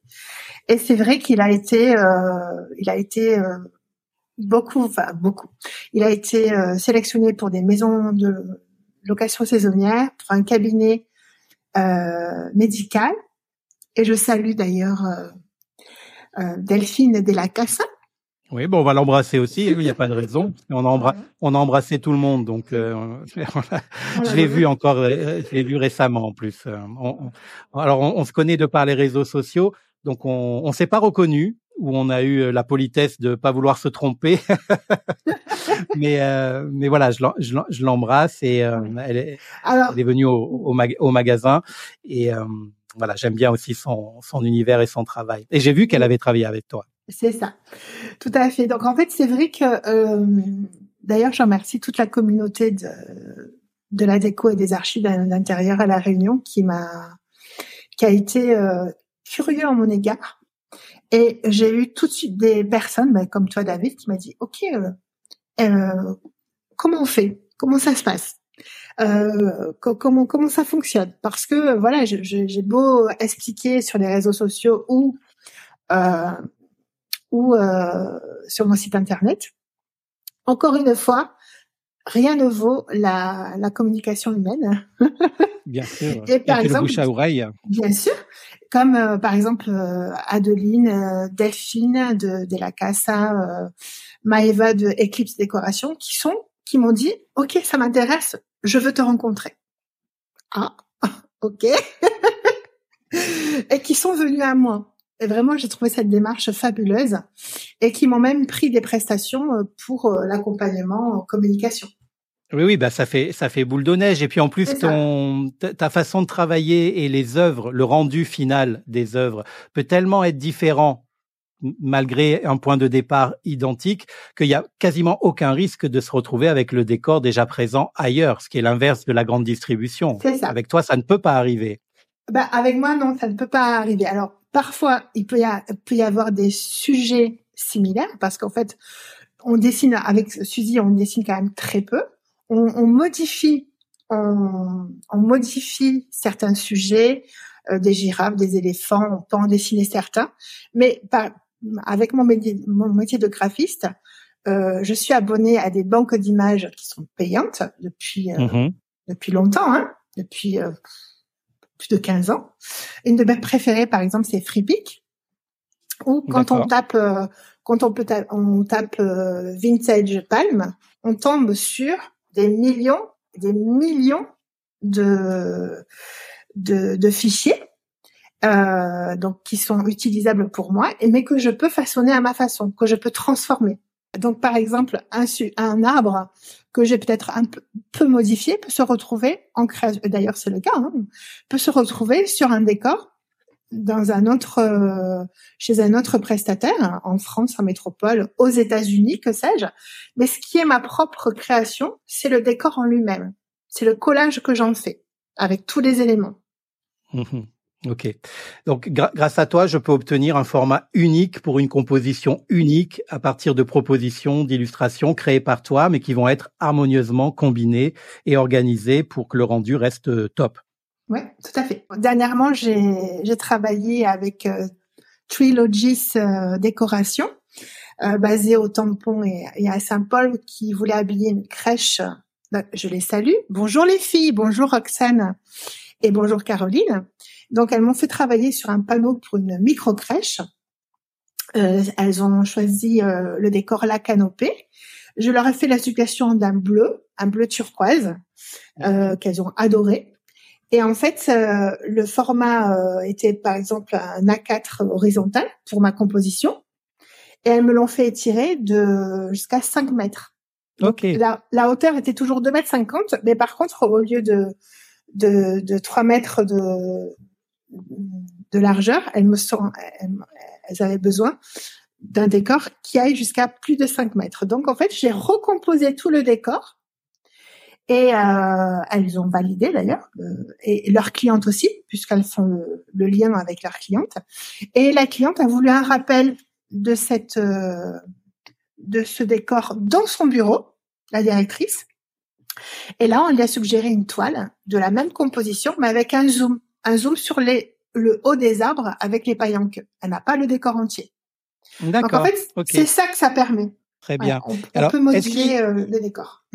B: Et c'est vrai qu'il a été, euh, il a été euh, beaucoup, enfin beaucoup. Il a été sélectionné pour des maisons de location saisonnière, pour un cabinet médical. Et je salue d'ailleurs Delphine de la Casa,
A: oui, bon, on va l'embrasser aussi. Il n'y a pas de raison. On a, on a embrassé tout le monde, donc euh, je l'ai vu encore, euh, je l'ai vu récemment en plus. Euh, alors, on, se connaît de par les réseaux sociaux, donc on, on s'est pas reconnu où on a eu la politesse de pas vouloir se tromper. mais mais voilà, je, l'embrasse et elle, est, elle est venue au, au, au magasin et voilà, j'aime bien aussi son, son univers et son travail. Et j'ai vu qu'elle avait travaillé avec toi.
B: C'est ça, tout à fait. Donc en fait, c'est vrai que euh, d'ailleurs, je remercie toute la communauté de, de la déco et des archives d'intérieur à la Réunion qui m'a qui a été euh, curieux en mon égard. Et j'ai eu tout de suite des personnes, ben, comme toi David, qui m'a dit OK, euh, euh, comment on fait? Comment ça se passe? Euh, comment comment ça fonctionne? Parce que voilà, j'ai beau expliquer sur les réseaux sociaux ou euh, ou euh, sur mon site internet. Encore une fois, rien ne vaut la, la communication humaine.
A: bien sûr. Et par exemple, le bouche à oreille.
B: Bien sûr. Comme euh, par exemple euh, Adeline, euh, Delphine de, de la Casa, Maeva de Eclipse Décoration, qui sont, qui m'ont dit, ok, ça m'intéresse, je veux te rencontrer. Ah, ok. et qui sont venus à moi. Et vraiment, j'ai trouvé cette démarche fabuleuse et qui m'ont même pris des prestations euh, pour euh, l'accompagnement en communication.
A: Oui, oui, bah ça fait ça fait boule de neige et puis en plus ton ta façon de travailler et les œuvres, le rendu final des œuvres peut tellement être différent malgré un point de départ identique qu'il y a quasiment aucun risque de se retrouver avec le décor déjà présent ailleurs, ce qui est l'inverse de la grande distribution. Avec toi, ça ne peut pas arriver.
B: bah, avec moi, non, ça ne peut pas arriver. Alors, parfois, il peut y, peut y avoir des sujets similaires parce qu'en fait, on dessine avec Suzy, on dessine quand même très peu. On, on modifie, on, on, modifie certains sujets, euh, des girafes, des éléphants, on peut en dessiner certains, mais par, avec mon métier, mon métier de graphiste, euh, je suis abonnée à des banques d'images qui sont payantes depuis euh, mm-hmm. depuis longtemps, hein, depuis euh, plus de 15 ans. Une de mes préférées, par exemple, c'est FreePic, où quand on tape, euh, quand on peut on tape euh, vintage palm, on tombe sur des millions, des millions de de, fichiers, euh, donc qui sont utilisables pour moi, mais que je peux façonner à ma façon, que je peux transformer. Donc, par exemple, un, un arbre que j'ai peut-être un peu, modifié peut se retrouver en création. D'ailleurs, c'est le cas. Hein, peut se retrouver sur un décor dans un autre, euh, chez un autre prestataire, en France, en métropole, aux États-Unis, que sais-je. Mais ce qui est ma propre création, c'est le décor en lui-même. C'est le collage que j'en fais avec tous les éléments.
A: Mmh Ok. Donc, grâce à toi, je peux obtenir un format unique pour une composition unique à partir de propositions, d'illustrations créées par toi, mais qui vont être harmonieusement combinées et organisées pour que le rendu reste euh, top.
B: Oui, tout à fait. Dernièrement, j'ai travaillé avec euh, Trilogis euh, Décoration, euh, basé au Tampon et, et à Saint-Paul, qui voulait habiller une crèche. Je les salue. Bonjour les filles, bonjour Roxane et bonjour Caroline. Donc elles m'ont fait travailler sur un panneau pour une micro crèche. Euh, elles ont choisi euh, le décor la canopée. Je leur ai fait la suggestion d'un bleu, un bleu turquoise, euh, qu'elles ont adoré. Et en fait, euh, le format euh, était par exemple un A4 horizontal pour ma composition. Et elles me l'ont fait étirer de jusqu'à 5 mètres.
A: Ok.
B: La, la, hauteur était toujours 2 mètres 50, mais par contre, au lieu de, de, de 3 mètres de, de largeur, elles me sont, elles, avaient besoin d'un décor qui aille jusqu'à plus de 5 mètres. Donc en fait, j'ai recomposé tout le décor et euh, elles ont validé d'ailleurs euh, et leur cliente aussi puisqu'elles font le, lien avec leur cliente. Et la cliente a voulu un rappel de cette euh, de ce décor dans son bureau, la directrice. Et là, on lui a suggéré une toile de la même composition, mais avec un zoom un zoom sur les, le haut des arbres avec les pailles en queue. Elle n'a pas le décor entier.
A: D'accord.
B: En fait, c'est ça que ça permet.
A: Très bien.
B: on, Alors, peut modifier euh, le décor.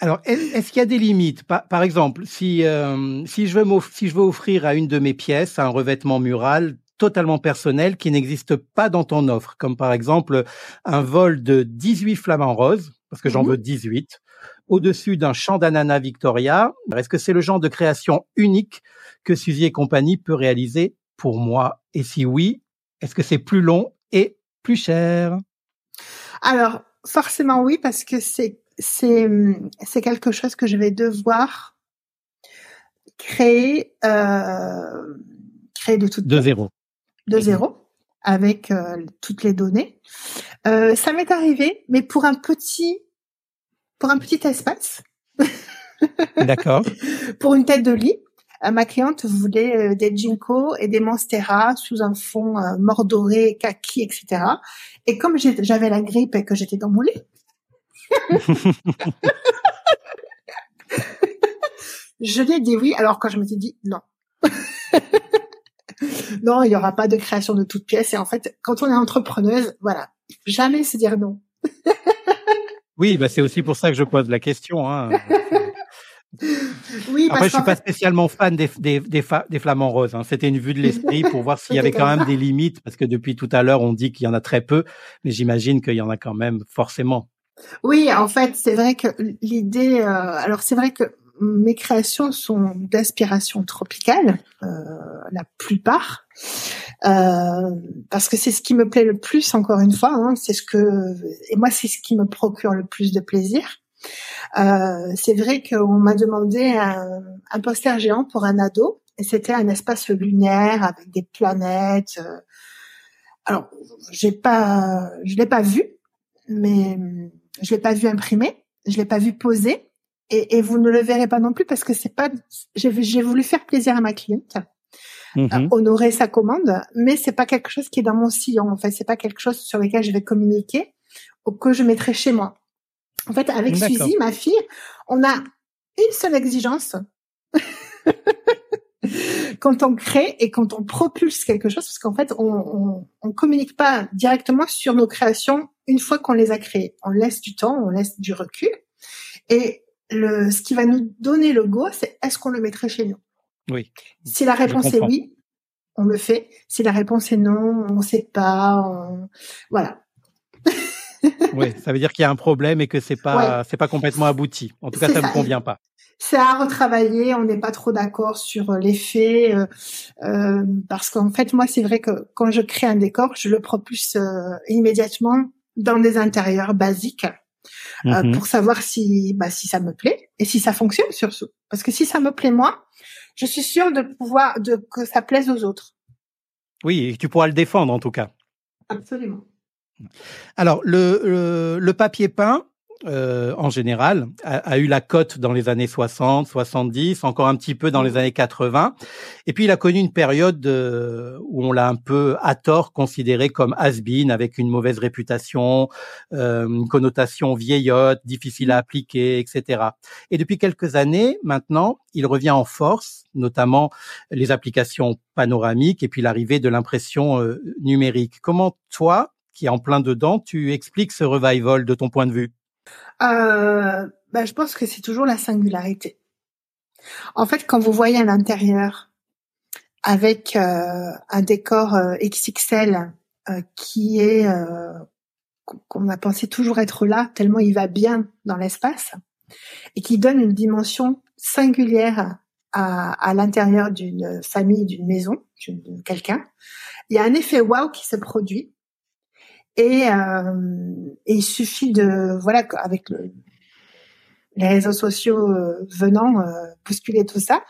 A: Alors, est-ce qu'il y a des limites? Par, par, exemple, si euh, si je veux si je veux offrir à une de mes pièces un revêtement mural totalement personnel qui n'existe pas dans ton offre, comme par exemple un vol de 18 flamants roses, parce que j'en mhm. veux 18, au-dessus d'un champ d'ananas Victoria. Est-ce que c'est le genre de création unique que Suzy et compagnie peut réaliser pour moi? Et si oui, est-ce que c'est plus long et plus cher?
B: Alors, forcément oui, parce que c'est c'est c'est quelque chose que je vais devoir créer euh, créer de toute
A: de zéro
B: de zéro avec euh, toutes les données. Euh, ça m'est arrivé, mais pour un petit pour un petit espace.
A: D'accord.
B: pour une tête de lit. Ma cliente voulait des Jinko et des Monstera sous un fond mordoré, kaki, etc. Et comme j'avais la grippe et que j'étais dans mon lit, je lui ai dit oui, alors quand je me suis dit non. non, il n'y aura pas de création de toutes pièces. Et en fait, quand on est entrepreneuse, voilà, jamais se dire non.
A: Oui, bah c'est aussi pour ça que je pose la question. Hein.
B: oui,
A: Après, je suis pas spécialement fan des, des, des, des flamants roses. Hein. C'était une vue de l'esprit pour voir s'il y avait quand même des limites, parce que depuis tout à l'heure, on dit qu'il y en a très peu, mais j'imagine qu'il y en a quand même forcément.
B: Oui, en fait, c'est vrai que l'idée. Euh, alors, c'est vrai que mes créations sont d'inspiration tropicale, euh, la plupart, euh, parce que c'est ce qui me plaît le plus. Encore une fois, hein, c'est ce que et moi c'est ce qui me procure le plus de plaisir. C'est vrai qu'on m'a demandé un, poster géant pour un ado, et c'était un espace lunaire avec des planètes. Alors, j'ai pas, je l'ai pas vu, mais je l'ai pas vu imprimé, je l'ai pas vu posé, et, et, vous ne le verrez pas non plus parce que c'est pas. J'ai voulu faire plaisir à ma cliente, mm-hmm. honorer sa commande, mais c'est pas quelque chose qui est dans mon sillon. En fait, c'est pas quelque chose sur lequel je vais communiquer ou que je mettrai chez moi. En fait, avec Suzy, ma fille, on a une seule exigence. quand on crée et quand on propulse quelque chose, parce qu'en fait, on, on, on, communique pas directement sur nos créations une fois qu'on les a créées. On laisse du temps, on laisse du recul. Et le, ce qui va nous donner le go, c'est est-ce qu'on le mettrait chez nous?
A: Oui.
B: Si la réponse est oui, on le fait. Si la réponse est non, on sait pas. Voilà.
A: oui, ça veut dire qu'il y a un problème et que c'est pas c'est pas complètement abouti. En tout cas, ça ne me convient pas.
B: C'est à retravailler. On n'est pas trop d'accord sur euh, les faits euh, euh, parce qu'en fait, moi, c'est vrai que quand je crée un décor, je le propulse euh, immédiatement dans des intérieurs basiques mm-hmm. pour savoir si bah, si ça me plaît et si ça fonctionne surtout. Parce que si ça me plaît moi, je suis sûre de pouvoir de que ça plaise aux autres.
A: Oui, et tu pourras le défendre en tout cas.
B: Absolument.
A: Alors, le, le, papier peint, euh, en général, a, eu la cote dans les années 60, 70, encore un petit peu dans les années 80. Et puis, il a connu une période euh, où on l'a un peu à tort considéré comme has-been, avec une mauvaise réputation, euh, une connotation vieillotte, difficile à appliquer, etc. Et depuis quelques années, maintenant, il revient en force, notamment les applications panoramiques et puis l'arrivée de l'impression euh, numérique. Comment toi, qui est en plein dedans, tu expliques ce revival de ton point de vue?
B: Euh, bah, Je pense que c'est toujours la singularité. En fait, quand vous voyez à l'intérieur avec euh, un décor euh, XXL euh, qui est euh, qu'on a pensé toujours être là, tellement il va bien dans l'espace, et qui donne une dimension singulière à, à l'intérieur d'une famille, d'une maison, de quelqu'un, il y a un effet wow qui se produit et, euh, et il suffit de voilà avec le, les réseaux sociaux euh, venant euh, bousculer tout ça,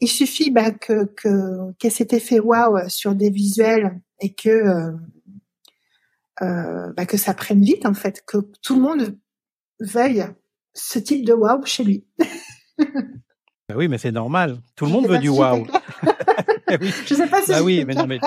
B: il suffit bah, que que qu'il y ait cet effet waouh sur des visuels et que euh, euh, bah, que ça prenne vite en fait, que tout le monde veuille ce type de waouh chez lui.
A: Bah oui, mais c'est normal. Tout le monde veut du waouh.
B: oui. Je sais pas si.
A: Bah oui, mais non, mais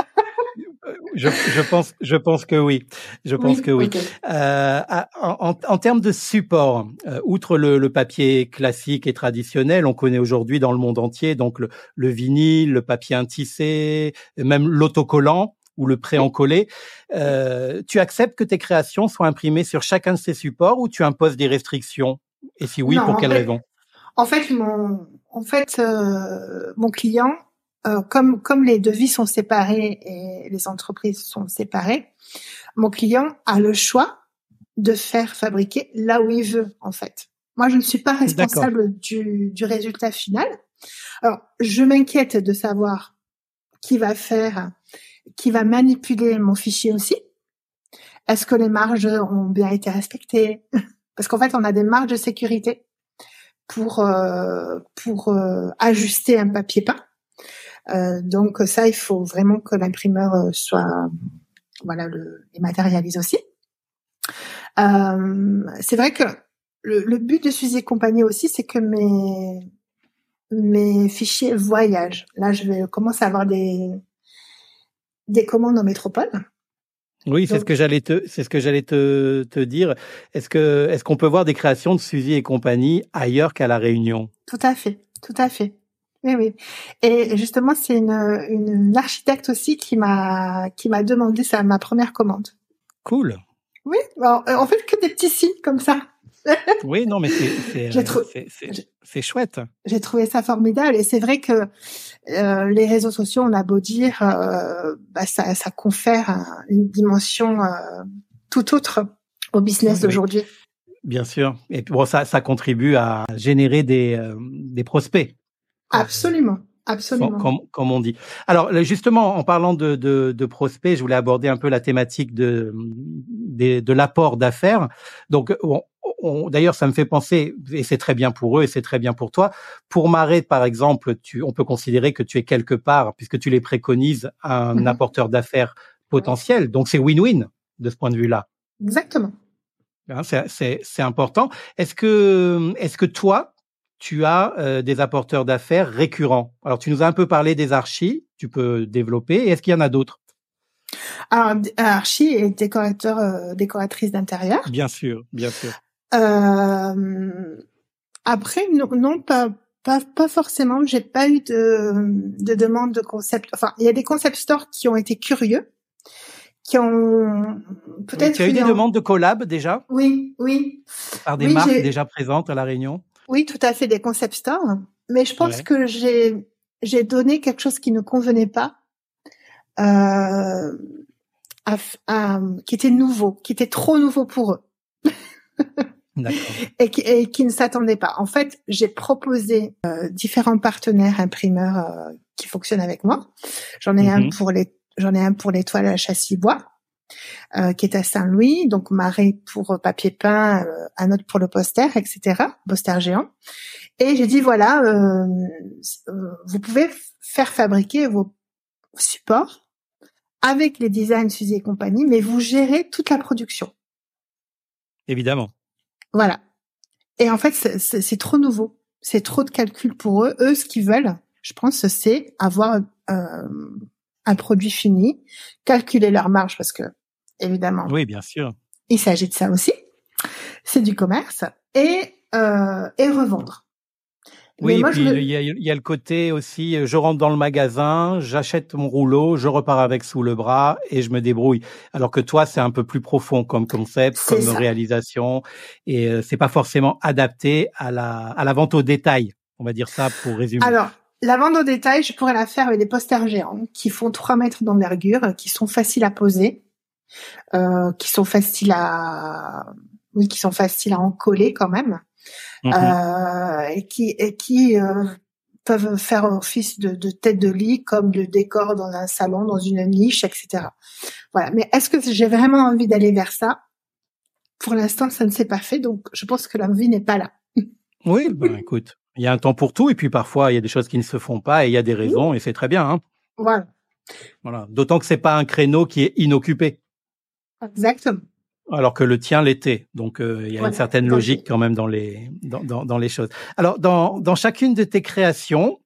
A: je, je, pense, je pense que oui. Je pense que oui. Euh, en, en, termes de support, euh, outre le, le, papier classique et traditionnel, on connaît aujourd'hui dans le monde entier donc le, le vinyle, le papier intissé, même l'autocollant ou le pré-encollé. Euh, tu acceptes que tes créations soient imprimées sur chacun de ces supports ou tu imposes des restrictions? Et si oui, pour quelles raisons
B: En fait, mon, en fait, euh, mon client euh, comme comme les devis sont séparés et les entreprises sont séparées, mon client a le choix de faire fabriquer là où il veut en fait. Moi, je ne suis pas responsable du, du résultat final. Alors, je m'inquiète de savoir qui va faire, qui va manipuler mon fichier aussi. Est-ce que les marges ont bien été respectées? Parce qu'en fait, on a des marges de sécurité pour euh, pour euh, ajuster un papier peint. Euh, donc ça, il faut vraiment que l'imprimeur euh, soit, voilà, le, les matérialise aussi. Euh, c'est vrai que le, le, but de Suzy Compagnie aussi, c'est que mes mes fichiers voyagent. Là, je vais commencer à avoir des des commandes en métropole.
A: Oui, c'est ce que j'allais te, c'est ce que j'allais te, te dire. Est-ce que, est-ce qu'on peut voir des créations de Suzy et compagnie ailleurs qu'à la Réunion?
B: Tout à fait, tout à fait. Oui, oui. Et justement, c'est une, une, architecte aussi qui m'a qui m'a demandé ça ma première commande.
A: Cool.
B: Oui. en fait, que des petits signes comme ça.
A: oui, non, mais c'est c'est chouette.
B: J'ai trouvé ça formidable et c'est vrai que euh, les réseaux sociaux, on a beau dire, euh, bah, ça, ça confère une dimension euh, tout autre au business d'aujourd'hui.
A: Bien sûr. Et bon, ça, ça contribue à générer des, euh, des prospects.
B: Absolument. Absolument.
A: Comme, comme, on dit. Alors justement, en parlant de, de, de, prospects, je voulais aborder un peu la thématique de, de, de l'apport d'affaires. Donc, d'ailleurs, ça me fait penser, et c'est très bien pour eux, et c'est très bien pour toi. Pour Marais, par exemple, tu, on peut considérer que tu es quelque part, puisque tu les préconises, un mhm. apporteur d'affaires potentiel. Donc, c'est win-win de ce point de vue-là.
B: Exactement.
A: Hein, c'est important. Est-ce que, est-ce que toi, tu as des apporteurs d'affaires récurrents. Alors, tu nous as un peu parlé des archis, tu peux développer. Est-ce qu'il y en a d'autres?
B: Alors, archi est décorateur, décoratrice d'intérieur.
A: Bien sûr, bien sûr.
B: après, non, non, pas, pas, pas forcément. J'ai pas eu de, de demande de concept. Enfin, il y a des concept stores qui ont été curieux, qui ont
A: peut-être. Tu as eu des demandes de collab déjà?
B: Oui, oui.
A: Par des marques déjà présentes à la Réunion?
B: Oui, tout à fait, des concept stores. Mais je pense que j'ai j'ai donné quelque chose qui ne convenait pas, euh, à, qui était nouveau, qui était trop nouveau pour eux. et, qui, et qui ne s'attendaient pas. En fait, j'ai proposé euh, différents partenaires imprimeurs euh, qui fonctionnent avec moi. J'en ai un mhm. pour les, j'en ai un pour l'étoile à châssis bois. Euh, qui est à Saint-Louis, donc Marais pour papier peint, euh, un autre pour le poster, etc., poster géant. Et j'ai dit voilà, euh, vous pouvez faire fabriquer vos supports avec les designs Suzy et compagnie, mais vous gérez toute la production.
A: Évidemment.
B: Voilà. Et en fait, c'est trop nouveau. C'est trop de calcul pour eux. Eux, ce qu'ils veulent, je pense, c'est avoir euh, un produit fini, calculer leur marge parce que, évidemment.
A: Oui, bien sûr.
B: Il s'agit de ça aussi. C'est du commerce et euh, et revendre.
A: Oui, et puis il y, a, le côté aussi, euh, je rentre dans le magasin, j'achète mon rouleau, je repars avec sous le bras et je me débrouille. Alors que toi, c'est un peu plus profond comme concept, comme réalisation, et euh, c'est pas forcément adapté à la à la vente au détail. On va dire ça pour résumer.
B: Alors, la vente au détail, je pourrais la faire avec des posters géants qui font 3 mètres d'envergure, qui sont faciles à poser, euh, qui sont faciles à oui, qui sont faciles à encoller quand même. Mhm. euh, et qui et qui euh, peuvent faire office de, de, tête de lit comme de décor dans un salon, dans une niche, etc. Voilà. Mais est-ce que j'ai vraiment envie d'aller vers ça? Pour l'instant, ça ne s'est pas fait, donc je pense que l'envie n'est pas là.
A: Oui, ben écoute, il y a un temps pour tout, et puis parfois il y a des choses qui ne se font pas, et il y a des raisons, et c'est très bien. Hein
B: voilà.
A: Voilà. D'autant que c'est pas un créneau qui est inoccupé.
B: Exactement
A: alors que le tien l'était. Donc euh, il y a une certaine logique quand même dans les dans, dans, dans, les choses. Alors dans, dans chacune de tes créations,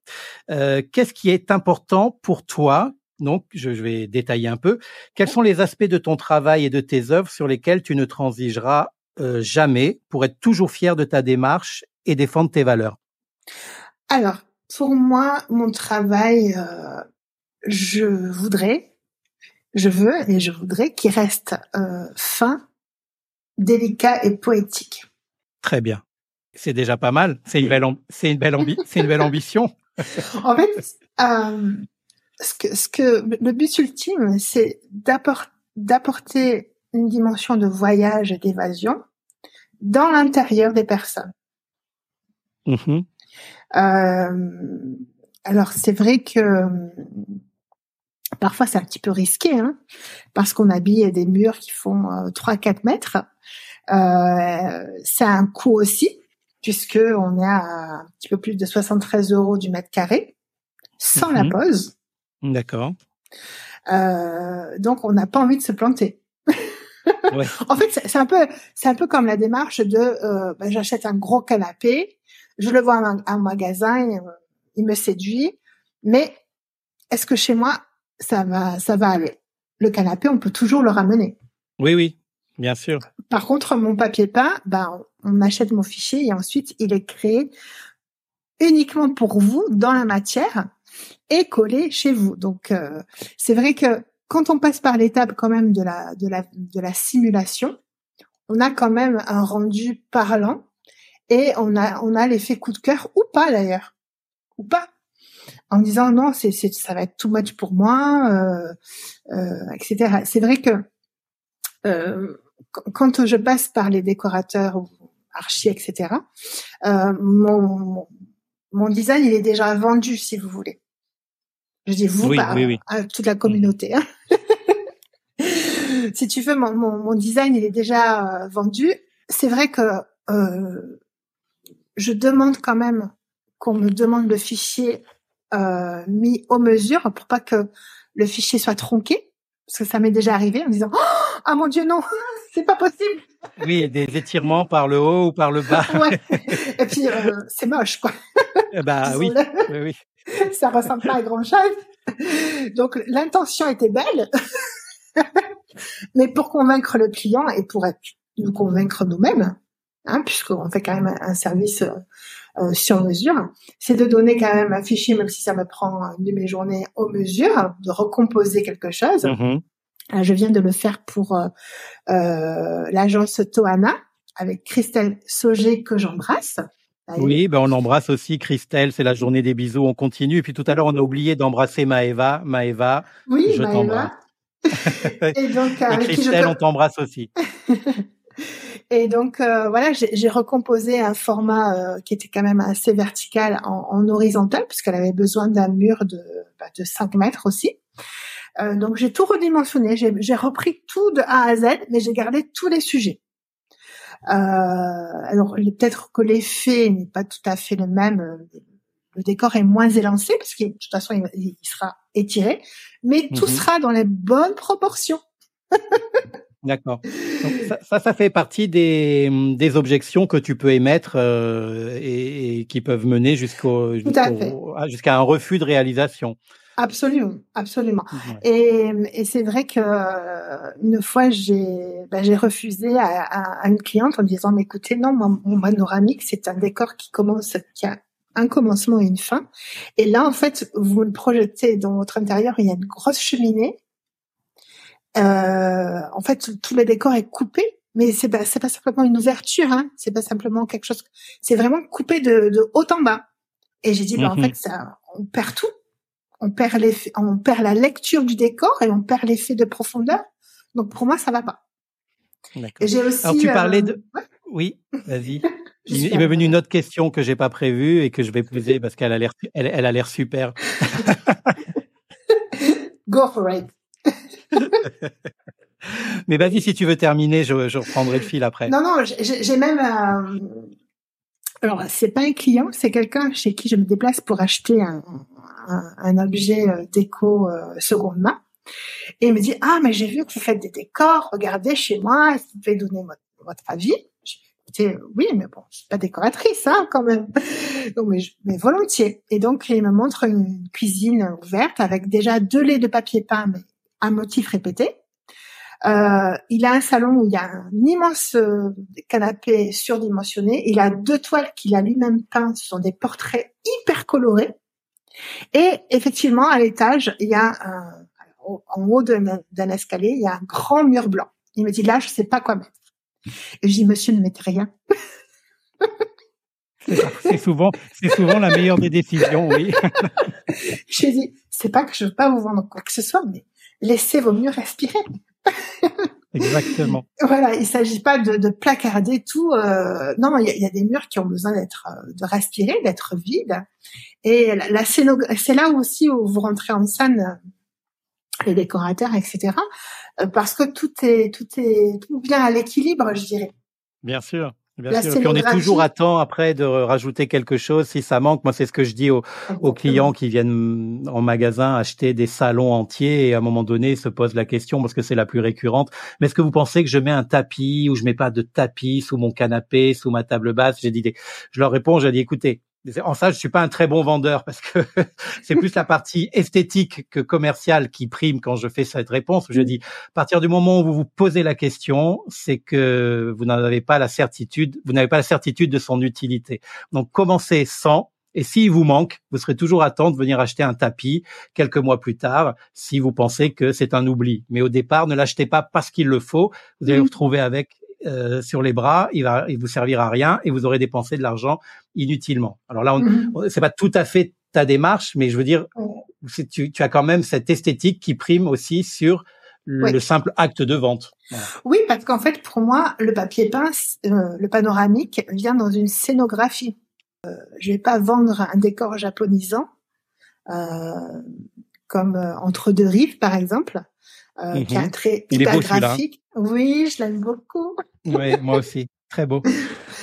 A: euh, qu'est-ce qui est important pour toi? Donc, je, vais détailler un peu. Quels sont les aspects de ton travail et de tes œuvres sur lesquels tu ne transigeras euh, jamais pour être toujours fier de ta démarche et défendre tes valeurs?
B: Alors, pour moi, mon travail, je voudrais, je veux et je voudrais qu'il reste fin délicat et poétique.
A: Très bien. C'est déjà pas mal. C'est une belle, c'est une belle, c'est une belle ambition.
B: en fait, euh, ce que, ce que le but ultime, c'est d'apporter une dimension de voyage et d'évasion dans l'intérieur des personnes.
A: Mm-hmm.
B: Euh, alors c'est vrai que parfois c'est un petit peu risqué, hein, parce qu'on habille des murs qui font euh, 3-4 mètres. Euh, c'est un coût aussi, puisque on est à un petit peu plus de 73 euros du mètre carré, sans la mhm. pose.
A: D'accord.
B: Euh, donc on n'a pas envie de se planter. ouais. en fait, c'est un peu, c'est un peu comme la démarche de, euh, ben, j'achète un gros canapé, je le vois à un magasin, il me séduit, mais est-ce que chez moi ça va, ça va aller Le canapé, on peut toujours le ramener.
A: Oui, oui, bien sûr.
B: Par contre, mon papier peint, ben, on achète mon fichier et ensuite il est créé uniquement pour vous dans la matière et collé chez vous. Donc, euh, c'est vrai que quand on passe par l'étape quand même de la, de la, de la simulation, on a quand même un rendu parlant et on a, on a l'effet coup de cœur ou pas d'ailleurs, ou pas en disant non, c'est, c'est, ça va être too much pour moi, euh, euh, etc. C'est vrai que euh, quand je passe par les décorateurs ou archi, etc., mon, mon design, il est déjà vendu, si vous voulez. Je dis vous,
A: oui, oui,
B: à toute la communauté. Hein. si tu veux, mon, mon, mon, design, il est déjà vendu. C'est vrai que je demande quand même qu'on me demande le fichier euh, mis aux mesures pour pas que le fichier soit tronqué, parce que ça m'est déjà arrivé en disant oh, ah mon dieu non c'est pas possible.
A: Oui, des étirements par le haut ou par le bas.
B: ouais. Et puis euh, c'est moche quoi.
A: Bah oui, oui, oui.
B: Ça ressemble pas à grand chose. Donc l'intention était belle, mais pour convaincre le client et pour être, nous convaincre nous-mêmes, hein, puisqu'on fait quand même un, service euh, sur mesure, c'est de donner quand même un fichier, même si ça me prend une de mes journées aux mesures, de recomposer quelque chose. Mm-hmm. Euh, je viens de le faire pour euh, euh, l'agence Toana avec Christelle Sauger que j'embrasse.
A: Oui, ben on embrasse aussi Christelle, c'est la journée des bisous, on continue. Et puis tout à l'heure, on a oublié d'embrasser Maëva. Maëva, oui, je t'embrasse. et donc, et Christelle, on t'embrasse aussi.
B: et donc voilà, j'ai recomposé un format qui était quand même assez vertical en, en horizontal, puisqu'elle avait besoin d'un mur de, bah, de 5 mètres aussi. Euh, donc j'ai tout redimensionné, j'ai repris tout de A à Z, mais j'ai gardé tous les sujets. Euh, alors peut-être que l'effet n'est pas tout à fait le même. Le décor est moins élancé parce que de toute façon il, sera étiré, mais tout mhm. sera dans les bonnes proportions.
A: D'accord. Ça, ça, fait partie des, des objections que tu peux émettre euh, et, et, qui peuvent mener jusqu'au jusqu'à un refus de réalisation.
B: Absolument, absolument. Et, et c'est vrai que une fois j'ai ben, j'ai refusé à, à, une cliente en disant mais écoutez non mon, mon panoramique c'est un décor qui commence qui a un commencement et une fin. Et là en fait vous le projetez dans votre intérieur il y a une grosse cheminée. Euh, en fait tout le décor est coupé mais c'est pas pas simplement une ouverture hein c'est pas simplement quelque chose c'est vraiment coupé de, de haut en bas. Et j'ai dit ben, en mhm. fait ça on perd tout on perd l'effet, on perd la lecture du décor et on perd l'effet de profondeur. Donc pour moi, ça va pas.
A: J'ai aussi. Alors tu parlais de. Euh, oui, vas-y. Il, m'est venu une autre question que j'ai pas prévue et que je vais poser parce qu'elle a l'air, elle, a l'air super.
B: Go for it.
A: Mais vas-y, si tu veux terminer, je, je reprendrai le fil après.
B: Non, non, j'ai même. Euh... Alors, c'est pas un client, c'est quelqu'un chez qui je me déplace pour acheter un, un, objet euh, déco euh, seconde main. Et il me dit, ah, mais j'ai vu que vous faites des décors, regardez chez moi, est-ce vous pouvez donner votre, avis dit, oui, mais bon, je suis pas décoratrice, hein, quand même. Donc, mais, mais, volontiers. Et donc, il me montre une cuisine ouverte avec déjà deux laits de papier peint, mais motif répété. Euh, il a un salon où il y a un immense euh, canapé surdimensionné. Il a deux toiles qu'il a lui-même peint. Ce sont des portraits hyper colorés. Et effectivement, à l'étage, il y a en haut d'un escalier, il y a un grand mur blanc. Il me dit là, je sais pas quoi mettre. Et je dis monsieur, ne mettez rien.
A: c'est souvent, c'est souvent la meilleure des décisions, oui.
B: je lui dis, c'est pas que je veux pas vous vendre quoi que ce soit, mais laissez vos murs respirer.
A: Exactement.
B: Voilà, il s'agit pas de, de placarder tout. Euh, non, il y, y, a des murs qui ont besoin d'être, euh, de respirer, d'être vides. Et la, la c'est là aussi où vous rentrez en scène euh, les décorateurs, etc. Euh, parce que tout est, tout est, tout vient à l'équilibre, je dirais.
A: Bien sûr. Bien sûr. Puis on est toujours à temps après de rajouter quelque chose si ça manque. Moi, c'est ce que je dis aux, aux, clients qui viennent en magasin acheter des salons entiers et à un moment donné se posent la question parce que c'est la plus récurrente. Mais est-ce que vous pensez que je mets un tapis ou je mets pas de tapis sous mon canapé, sous ma table basse? J'ai dit, je leur réponds, j'ai dit, écoutez, en ça, je suis pas un très bon vendeur parce que c'est plus la partie esthétique que commerciale qui prime quand je fais cette réponse. Je dis, à partir du moment où vous vous posez la question, c'est que vous n'en avez pas la certitude, vous n'avez pas la certitude de son utilité. Donc, commencez sans. Et s'il vous manque, vous serez toujours à temps de venir acheter un tapis quelques mois plus tard si vous pensez que c'est un oubli. Mais au départ, ne l'achetez pas parce qu'il le faut. Vous allez vous retrouver avec euh, sur les bras, il va, il vous servira à rien et vous aurez dépensé de l'argent inutilement. Alors là, mm-hmm. c'est pas tout à fait ta démarche, mais je veux dire, tu, tu, as quand même cette esthétique qui prime aussi sur le simple acte de vente.
B: Oui, parce qu'en fait, pour moi, le papier peint, euh, le panoramique vient dans une scénographie. Euh, je vais pas vendre un décor japonisant euh, comme euh, entre deux rives, par exemple euh, qui a un mhm. trait hyper graphique. Oui, je l'aime beaucoup.
A: oui, moi aussi. Très beau.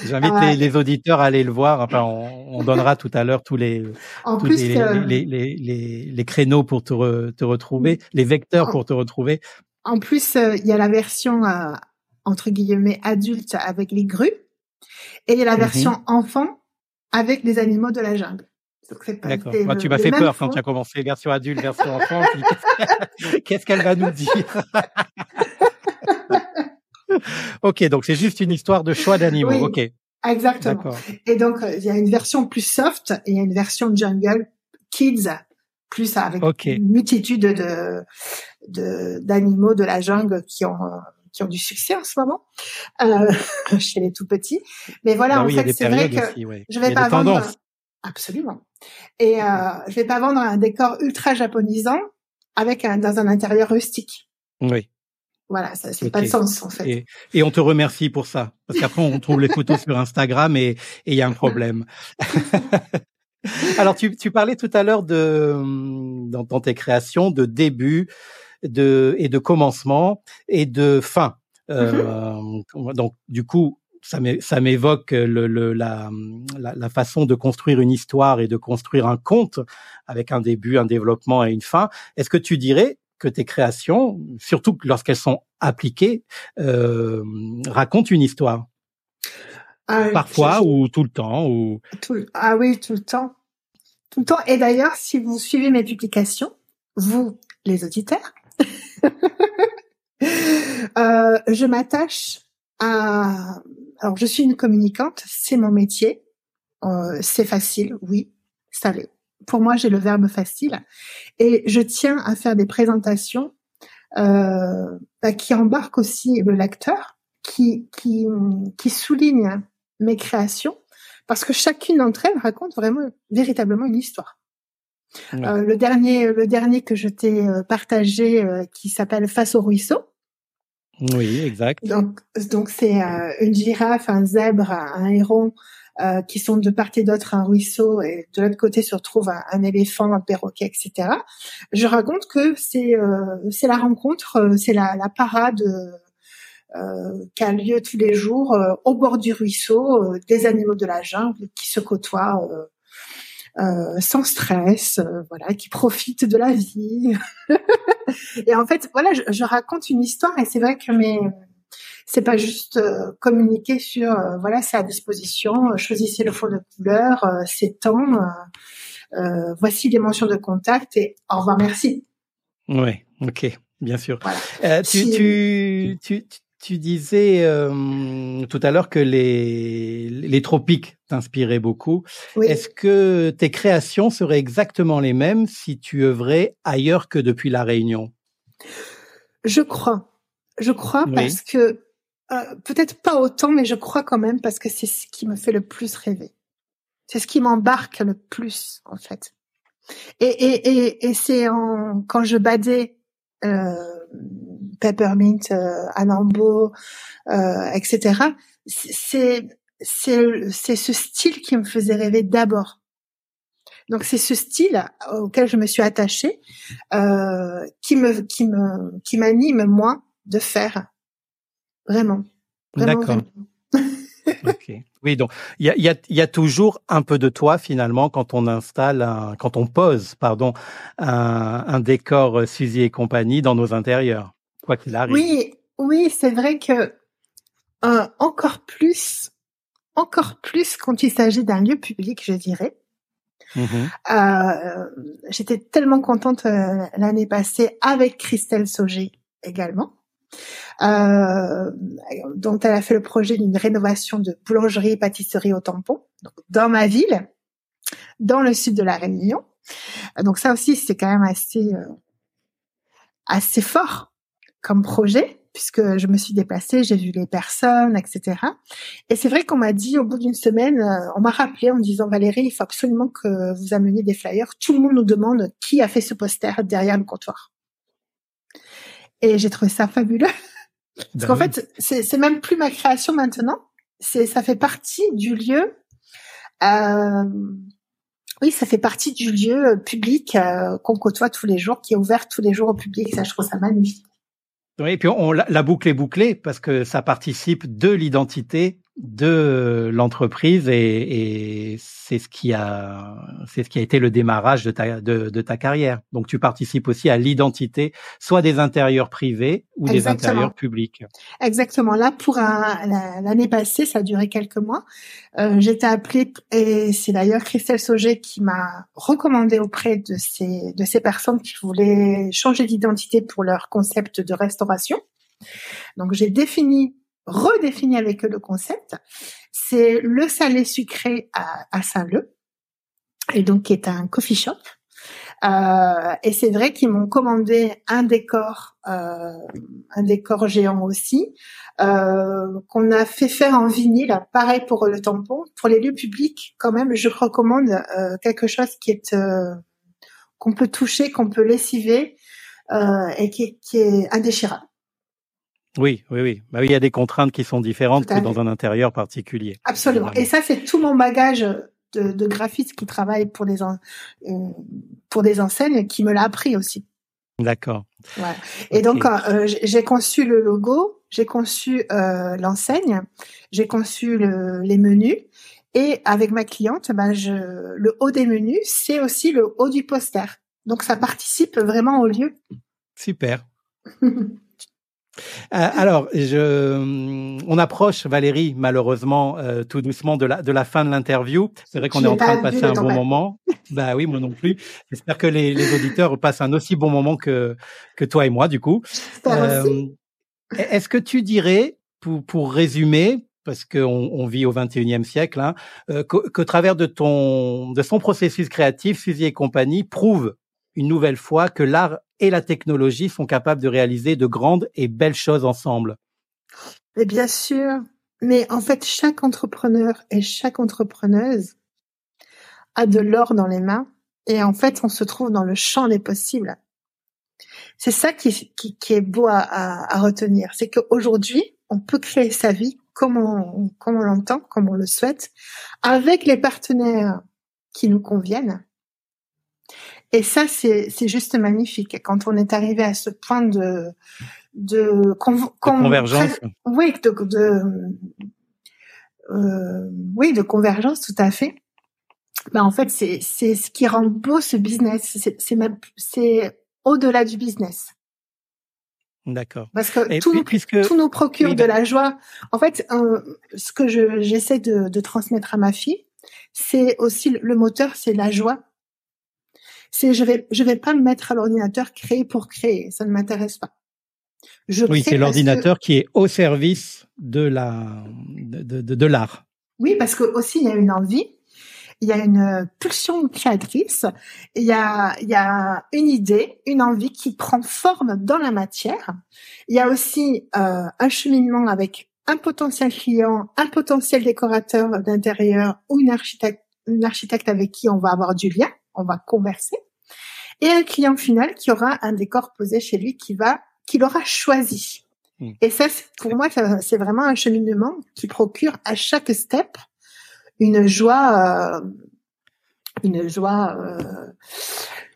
A: J'invite les, les, auditeurs à aller le voir. Enfin, on, on donnera tout à l'heure tous les en tous plus, les, euh... les, les, les, créneaux pour te, te retrouver, les vecteurs pour te retrouver.
B: En plus, euh, il y a la version euh, entre guillemets adulte avec les grues et il y a la mhm. version enfant avec des animaux de la jungle.
A: D'accord. Moi, tu m'as fait peur quand tu as commencé version adulte, version enfant. Qu'est-ce qu'elle va nous dire? Ok, donc c'est juste une histoire de choix d'animaux. ok.
B: Exactement. Et donc il y a une version plus soft et il y a une version jungle kids plus avec une multitude de d'animaux de, la jungle qui ont qui ont du succès en ce moment euh, chez les tout petits. Mais voilà, bah en fait, c'est vrai que je vais pas vendre absolument. Et euh, je vais pas vendre un décor ultra japonisant avec un dans un intérieur rustique.
A: Oui.
B: Voilà, ça c'est pas de sens en fait.
A: Et, et, on te remercie pour ça, parce qu'après on trouve les photos sur Instagram et il y a un problème. Alors tu, tu parlais tout à l'heure de dans, dans, tes créations de début de et de commencement et de fin. Euh, mm-hmm. Donc du coup ça m'évoque le, le, la, la, la, façon de construire une histoire et de construire un conte avec un début, un développement et une fin. Est-ce que tu dirais que tes créations, surtout lorsqu'elles sont appliquées, euh, racontent une histoire ah, Parfois ou tout le temps ou...
B: Ah oui, tout le temps. Tout le temps. Et d'ailleurs, si vous suivez mes publications, vous, les auditeurs, euh, je m'attache à... Alors, je suis une communicante, c'est mon métier. Euh, c'est facile, oui, ça l'est pour moi, j'ai le verbe facile. Et je tiens à faire des présentations euh, bah, qui embarquent aussi le lecteur, qui, qui, qui souligne mes créations, parce que chacune d'entre elles raconte vraiment, véritablement une histoire. Euh, le dernier, le dernier que je t'ai euh, partagé, euh, qui s'appelle Face au ruisseau.
A: Oui, exact.
B: Donc, donc c'est une girafe, un zèbre, un héron euh, qui sont de part et d'autre un ruisseau et de l'autre côté se retrouve un, éléphant, un perroquet, etc. Je raconte que c'est euh, c'est la rencontre, euh, c'est la, la parade euh, qui a lieu tous les jours au bord du ruisseau, des animaux de la jungle qui se côtoient. sans stress, voilà, qui profitent de la vie. et en fait, voilà, je, je raconte une histoire et c'est vrai que mes c'est pas juste euh, communiquer sur euh, voilà c'est à disposition, euh, choisissez le fond de couleur, c'est temps, voici les mentions de contact et au revoir merci.
A: Oui, ok, bien sûr. tu, tu, tu, tu, disais tout à l'heure que les, les tropiques t'inspiraient beaucoup. Est-ce que tes créations seraient exactement les mêmes si tu œuvrais ailleurs que depuis la Réunion?
B: Je crois. Je crois parce que euh, peut-être pas autant, mais je crois quand même parce que c'est ce qui me fait le plus rêver. C'est ce qui m'embarque le plus, en fait. Et, et, et, et c'est quand je badais euh, Peppermint, euh, Anambo, euh, etc. C'est c'est c'est ce style qui me faisait rêver d'abord. Donc c'est ce style auquel je me suis attachée euh, qui me qui me qui m'anime moi de faire Vraiment.
A: D'accord. ok. Oui, donc il y a, y, a, y a, toujours un peu de toi finalement quand on installe, un, quand on pose, pardon, un, un décor euh, Suzy et compagnie dans nos intérieurs, quoi qu'il arrive.
B: Oui, oui, c'est vrai que euh, encore plus, encore plus quand il s'agit d'un lieu public, je dirais. Mm-hmm. Euh, J'étais tellement contente euh, l'année passée avec Christelle Sauger également euh, dont elle a fait le projet d'une rénovation de boulangerie et pâtisserie au tampon, donc dans ma ville, dans le sud de la Réunion. Donc ça aussi, c'est quand même assez euh, assez fort comme projet puisque je me suis déplacée, j'ai vu les personnes, etc. Et c'est vrai qu'on m'a dit au bout d'une semaine, euh, on m'a rappelé en disant Valérie, il faut absolument que vous ameniez des flyers. Tout le monde nous demande qui a fait ce poster derrière le comptoir. Et j'ai trouvé ça fabuleux. Parce qu'en bah fait, c'est même plus ma création maintenant. C'est ça fait partie du lieu. Euh, oui, ça fait partie du lieu euh, public euh, qu'on côtoie tous les jours, qui est ouvert tous les jours au public. Ça, je trouve ça magnifique.
A: Oui, et puis on, la boucle est bouclée parce que ça participe de l'identité de l'entreprise et, et c'est ce qui a c'est ce qui a été le démarrage de ta de, de ta carrière. Donc tu participes aussi à l'identité soit des intérieurs privés ou des intérieurs publics.
B: Exactement. Là pour l'année passée, ça a duré quelques mois. Euh, J'étais appelée et c'est d'ailleurs Christelle Sauget qui m'a recommandé auprès de ces de ces personnes qui voulaient changer d'identité pour leur concept de restauration. Donc j'ai défini redéfini avec eux le concept. C'est le salé sucré à, Saint-Leu, et donc qui est un coffee shop. Euh, et c'est vrai qu'ils m'ont commandé un décor, euh, un décor géant aussi, euh, qu'on a fait faire en vinyle. Pareil pour le tampon. Pour les lieux publics, quand même, je recommande quelque chose qui est qu'on peut toucher, qu'on peut lessiver et qui, qui est indéchirable.
A: Oui, oui, oui. Bah oui, il y a des contraintes qui sont différentes que dans un intérieur particulier.
B: Absolument. Et ça, c'est tout mon bagage de, de graphiste qui travaille pour des en, euh, pour des enseignes qui me l'a appris aussi.
A: D'accord.
B: Ouais. Et donc, euh, j'ai conçu le logo, j'ai conçu euh, l'enseigne, j'ai conçu le, les menus. Et avec ma cliente, ben je, le haut des menus, c'est aussi le haut du poster. Donc, ça participe vraiment au lieu.
A: Super. Euh, alors, je, on approche, Valérie, malheureusement, euh, tout doucement de la, de la fin de l'interview. C'est vrai qu'on est en train de passer un bon moment. bah oui, moi non plus. J'espère que les, les, auditeurs passent un aussi bon moment que, que toi et moi, du coup.
B: Euh,
A: Est-ce que tu dirais, pour, pour résumer, parce qu'on on vit au 21e siècle, hein, euh, qu'au travers de ton, de son processus créatif, Suzy et compagnie prouve une nouvelle fois que l'art et la technologie sont capables de réaliser de grandes et belles choses ensemble.
B: Mais bien sûr, mais en fait, chaque entrepreneur et chaque entrepreneuse a de l'or dans les mains et en fait, on se trouve dans le champ des possibles. C'est ça qui, est beau à, retenir, c'est qu'aujourd'hui, on peut créer sa vie comme on l'entend, comme on le souhaite, avec les partenaires qui nous conviennent et ça, c'est, juste magnifique. Quand on est arrivé à ce point de, de,
A: convergence.
B: Oui, de, de euh, oui, de convergence, tout à fait. Ben, en fait, c'est, ce qui rend beau ce business. C'est, au-delà du business.
A: D'accord.
B: Parce que tout, nous, puisque... tout nous procure de la joie. En fait, euh, ce que je, j'essaie de, de transmettre à ma fille, c'est aussi le moteur, c'est la joie c'est je vais je vais pas me mettre à l'ordinateur créer pour créer, ça ne m'intéresse pas.
A: Je oui, c'est l'ordinateur qui est au service de la de, de, de l'art.
B: Oui, parce que aussi il y a une envie, il y a une pulsion créatrice, il y a il y a une idée, une envie qui prend forme dans la matière. Il y a aussi euh, un cheminement avec un potentiel client, un potentiel décorateur d'intérieur ou une architecte, une architecte avec qui on va avoir du lien on va converser, et un client final qui aura un décor posé chez lui qui va, qu'il aura choisi. Hmm. Et ça, pour moi, c'est vraiment un cheminement qui procure à chaque step une joie, euh, une joie, euh,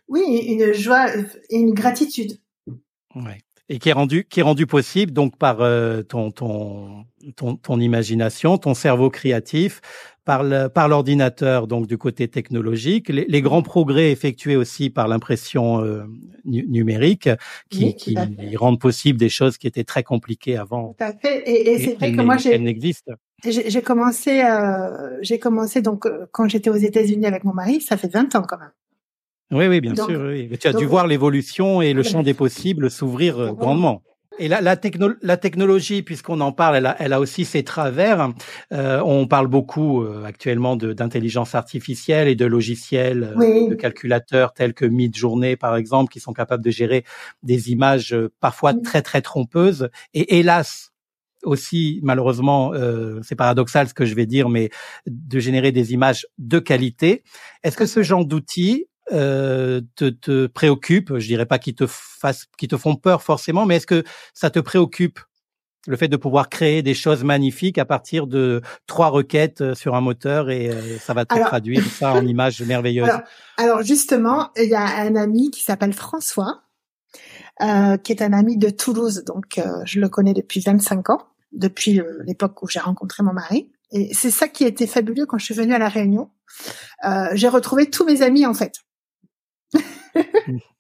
B: oui, une joie et une gratitude.
A: Ouais. Et qui est rendu, qui est rendu possible donc par euh, ton, ton, ton, ton imagination, ton cerveau créatif, par l'ordinateur, donc du côté technologique, les, grands progrès effectués aussi par l'impression euh, numérique, qui, qui rendent possible des choses qui étaient très compliquées avant.
B: Tout à fait. Et, et c'est vrai que moi j'ai j'ai commencé, euh, j'ai commencé donc euh, quand j'étais aux États-Unis avec mon mari, ça fait 20 ans quand même.
A: Oui, oui, bien sûr. Oui. tu as dû voir l'évolution et le champ des possibles s'ouvrir grandement. Et la, la, la technologie, puisqu'on en parle, elle a, elle a, aussi ses travers. Euh, on parle beaucoup euh, actuellement d'intelligence artificielle et de logiciels, euh, de calculateurs tels que Midjourney, par exemple, qui sont capables de gérer des images euh, parfois très très trompeuses. Et hélas, aussi malheureusement, c'est paradoxal ce que je vais dire, mais de générer des images de qualité. Est-ce que ce genre d'outils euh, te, te préoccupe Je dirais pas qu'ils te fassent, qu'ils te font peur forcément, mais est-ce que ça te préoccupe le fait de pouvoir créer des choses magnifiques à partir de trois requêtes euh, sur un moteur et euh, ça va te traduire ça en images merveilleuses?
B: Alors, justement, il y a un ami qui s'appelle François, euh, qui est un ami de Toulouse, donc je le connais depuis 25 ans. depuis l'époque où j'ai rencontré mon mari. Et c'est ça qui a été fabuleux quand je suis venue à la Réunion. Euh, j'ai retrouvé tous mes amis en fait.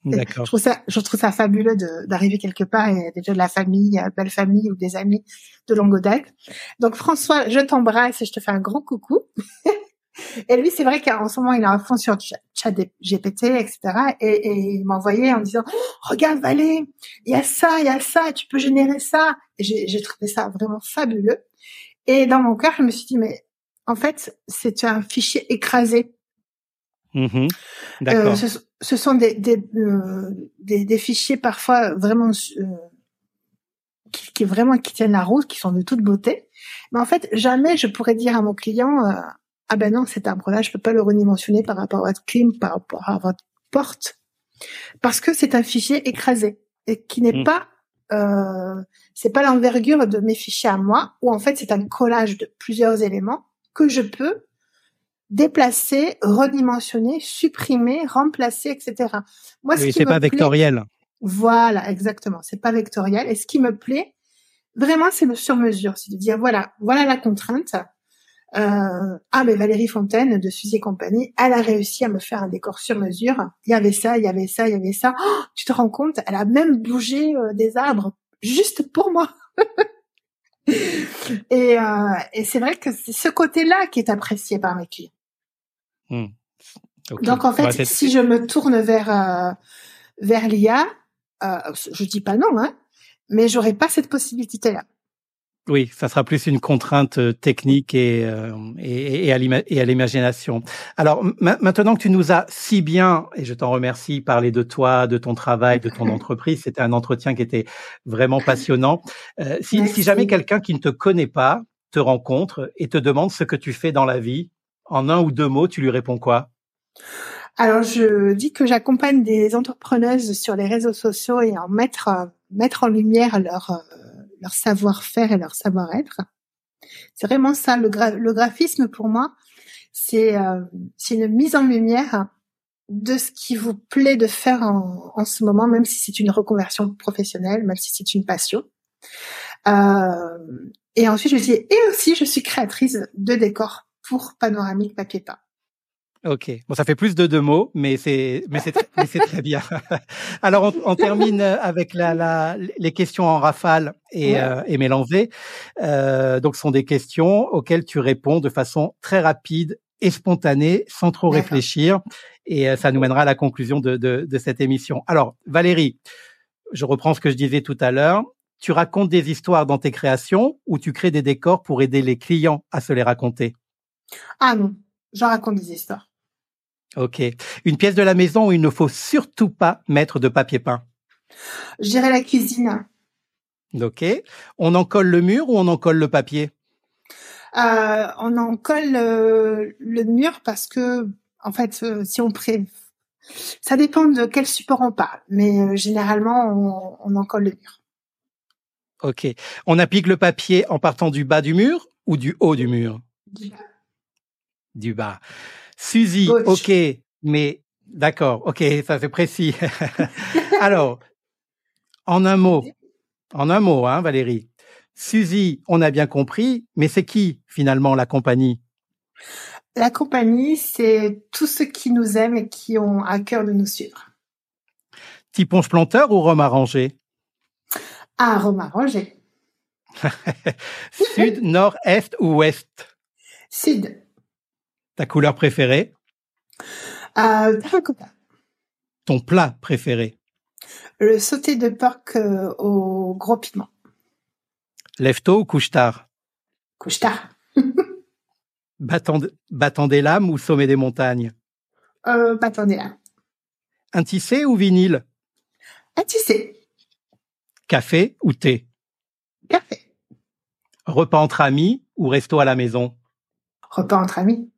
A: D'accord.
B: je trouve ça, je trouve ça fabuleux d'arriver quelque part et déjà de la famille, euh, belle famille ou des amis de longue date. Donc François, je t'embrasse et je te fais un grand coucou. et lui, c'est vrai qu'en ce moment, il est à fond sur chat GPT, etc. Et, et il m'envoyait en disant, regarde Valé, il y a ça, il y a ça, tu peux générer ça. J'ai trouvé ça vraiment fabuleux. Et dans mon cœur, je me suis dit, mais en fait, c'est un fichier écrasé.
A: Mmh D'accord.
B: Euh, ce, sont des des, euh, des, des fichiers parfois vraiment euh, qui, qui, vraiment qui tiennent la route, qui sont de toute beauté. Mais en fait, jamais je pourrais dire à mon client euh, ah ben non, cet arbre-là, je peux pas le redimensionner par rapport à votre clim, par rapport à votre porte, parce que c'est un fichier écrasé et qui n'est mmh. pas euh, c'est pas l'envergure de mes fichiers à moi, ou en fait c'est un collage de plusieurs éléments que je peux déplacer, redimensionner, supprimer, remplacer, etc.
A: Moi, oui, c'est pas vectoriel.
B: Voilà, exactement. C'est pas vectoriel. Et ce qui me plaît, vraiment, c'est le sur-mesure. C'est de dire, voilà, voilà la contrainte. Euh, ah, mais Valérie Fontaine de Suzy et compagnie, elle a réussi à me faire un décor sur mesure. Il y avait ça, il y avait ça, il y avait ça. Oh, tu te rends compte, elle a même bougé euh, des arbres juste pour moi. et, euh, et c'est vrai que c'est ce côté-là qui est apprécié par mes clients. Hmm. Donc en fait, si je me tourne vers euh, vers l'IA, euh, je dis pas non, hein, mais j'aurais pas cette possibilité-là.
A: Oui, ça sera plus une contrainte euh, technique et, euh, et, et, à l'imagination. Alors maintenant que tu nous as si bien, et je t'en remercie, parlé de toi, de ton travail, de ton entreprise, c'était un entretien qui était vraiment passionnant. Euh, si, si, jamais quelqu'un qui ne te connaît pas te rencontre et te demande ce que tu fais dans la vie, en un ou deux mots, tu lui réponds quoi?
B: Alors je dis que j'accompagne des entrepreneuses sur les réseaux sociaux et en mettre mettre en lumière leur leur savoir-faire et leur savoir-être. C'est vraiment ça, le, graphisme pour moi, c'est euh, une mise en lumière de ce qui vous plaît de faire en, en ce moment, même si c'est une reconversion professionnelle, même si c'est une passion. Euh, et ensuite, je dis, et aussi, je suis créatrice de décors pour Panoramique Peint.
A: Ok, bon, ça fait plus de deux mots, mais c'est mais c'est c'est très bien. Alors on, on, termine avec la, la les questions en rafale et, euh, et mélangées. Euh, donc ce sont des questions auxquelles tu réponds de façon très rapide et spontanée, sans trop réfléchir, et euh, ça nous mènera à la conclusion de, de, de cette émission. Alors Valérie, je reprends ce que je disais tout à l'heure. Tu racontes des histoires dans tes créations ou tu crées des décors pour aider les clients à se les raconter?
B: Ah non, je raconte des histoires.
A: Ok. Une pièce de la maison où il ne faut surtout pas mettre de papier peint.
B: Je dirais la cuisine.
A: Ok. On en colle le mur ou on en colle le papier?
B: Euh, On en colle euh, le mur parce que, en fait, euh, si on pré... Ça dépend de quel support on parle, mais généralement, on, on en colle le mur.
A: Ok. On applique le papier en partant du bas du mur ou du haut du mur?
B: Du bas.
A: Du bas. Suzy, ok, mais d'accord, ok, ça c'est précis. Alors, en un mot, en un mot, hein, Valérie. Suzy, on a bien compris, mais c'est qui finalement la compagnie?
B: La compagnie, c'est tous ceux qui nous aiment et qui ont à cœur de nous suivre.
A: Tiponge planteur ou Rome arrangé?
B: Ah, Rome arrangé.
A: Sud, nord, est ou ouest?
B: Sud.
A: Ta couleur préférée?
B: Euh, Terracotta.
A: Ton plat préféré?
B: Le sauté de porc euh, au gros piment.
A: Lève-tôt ou couche-tard?
B: Couche-tard.
A: battant, des lames ou sommet des montagnes?
B: Euh, Battant des lames.
A: Un tissé ou vinyle?
B: Un tissé.
A: Café ou thé?
B: Café.
A: Repas entre amis ou resto à la maison?
B: Repas entre amis.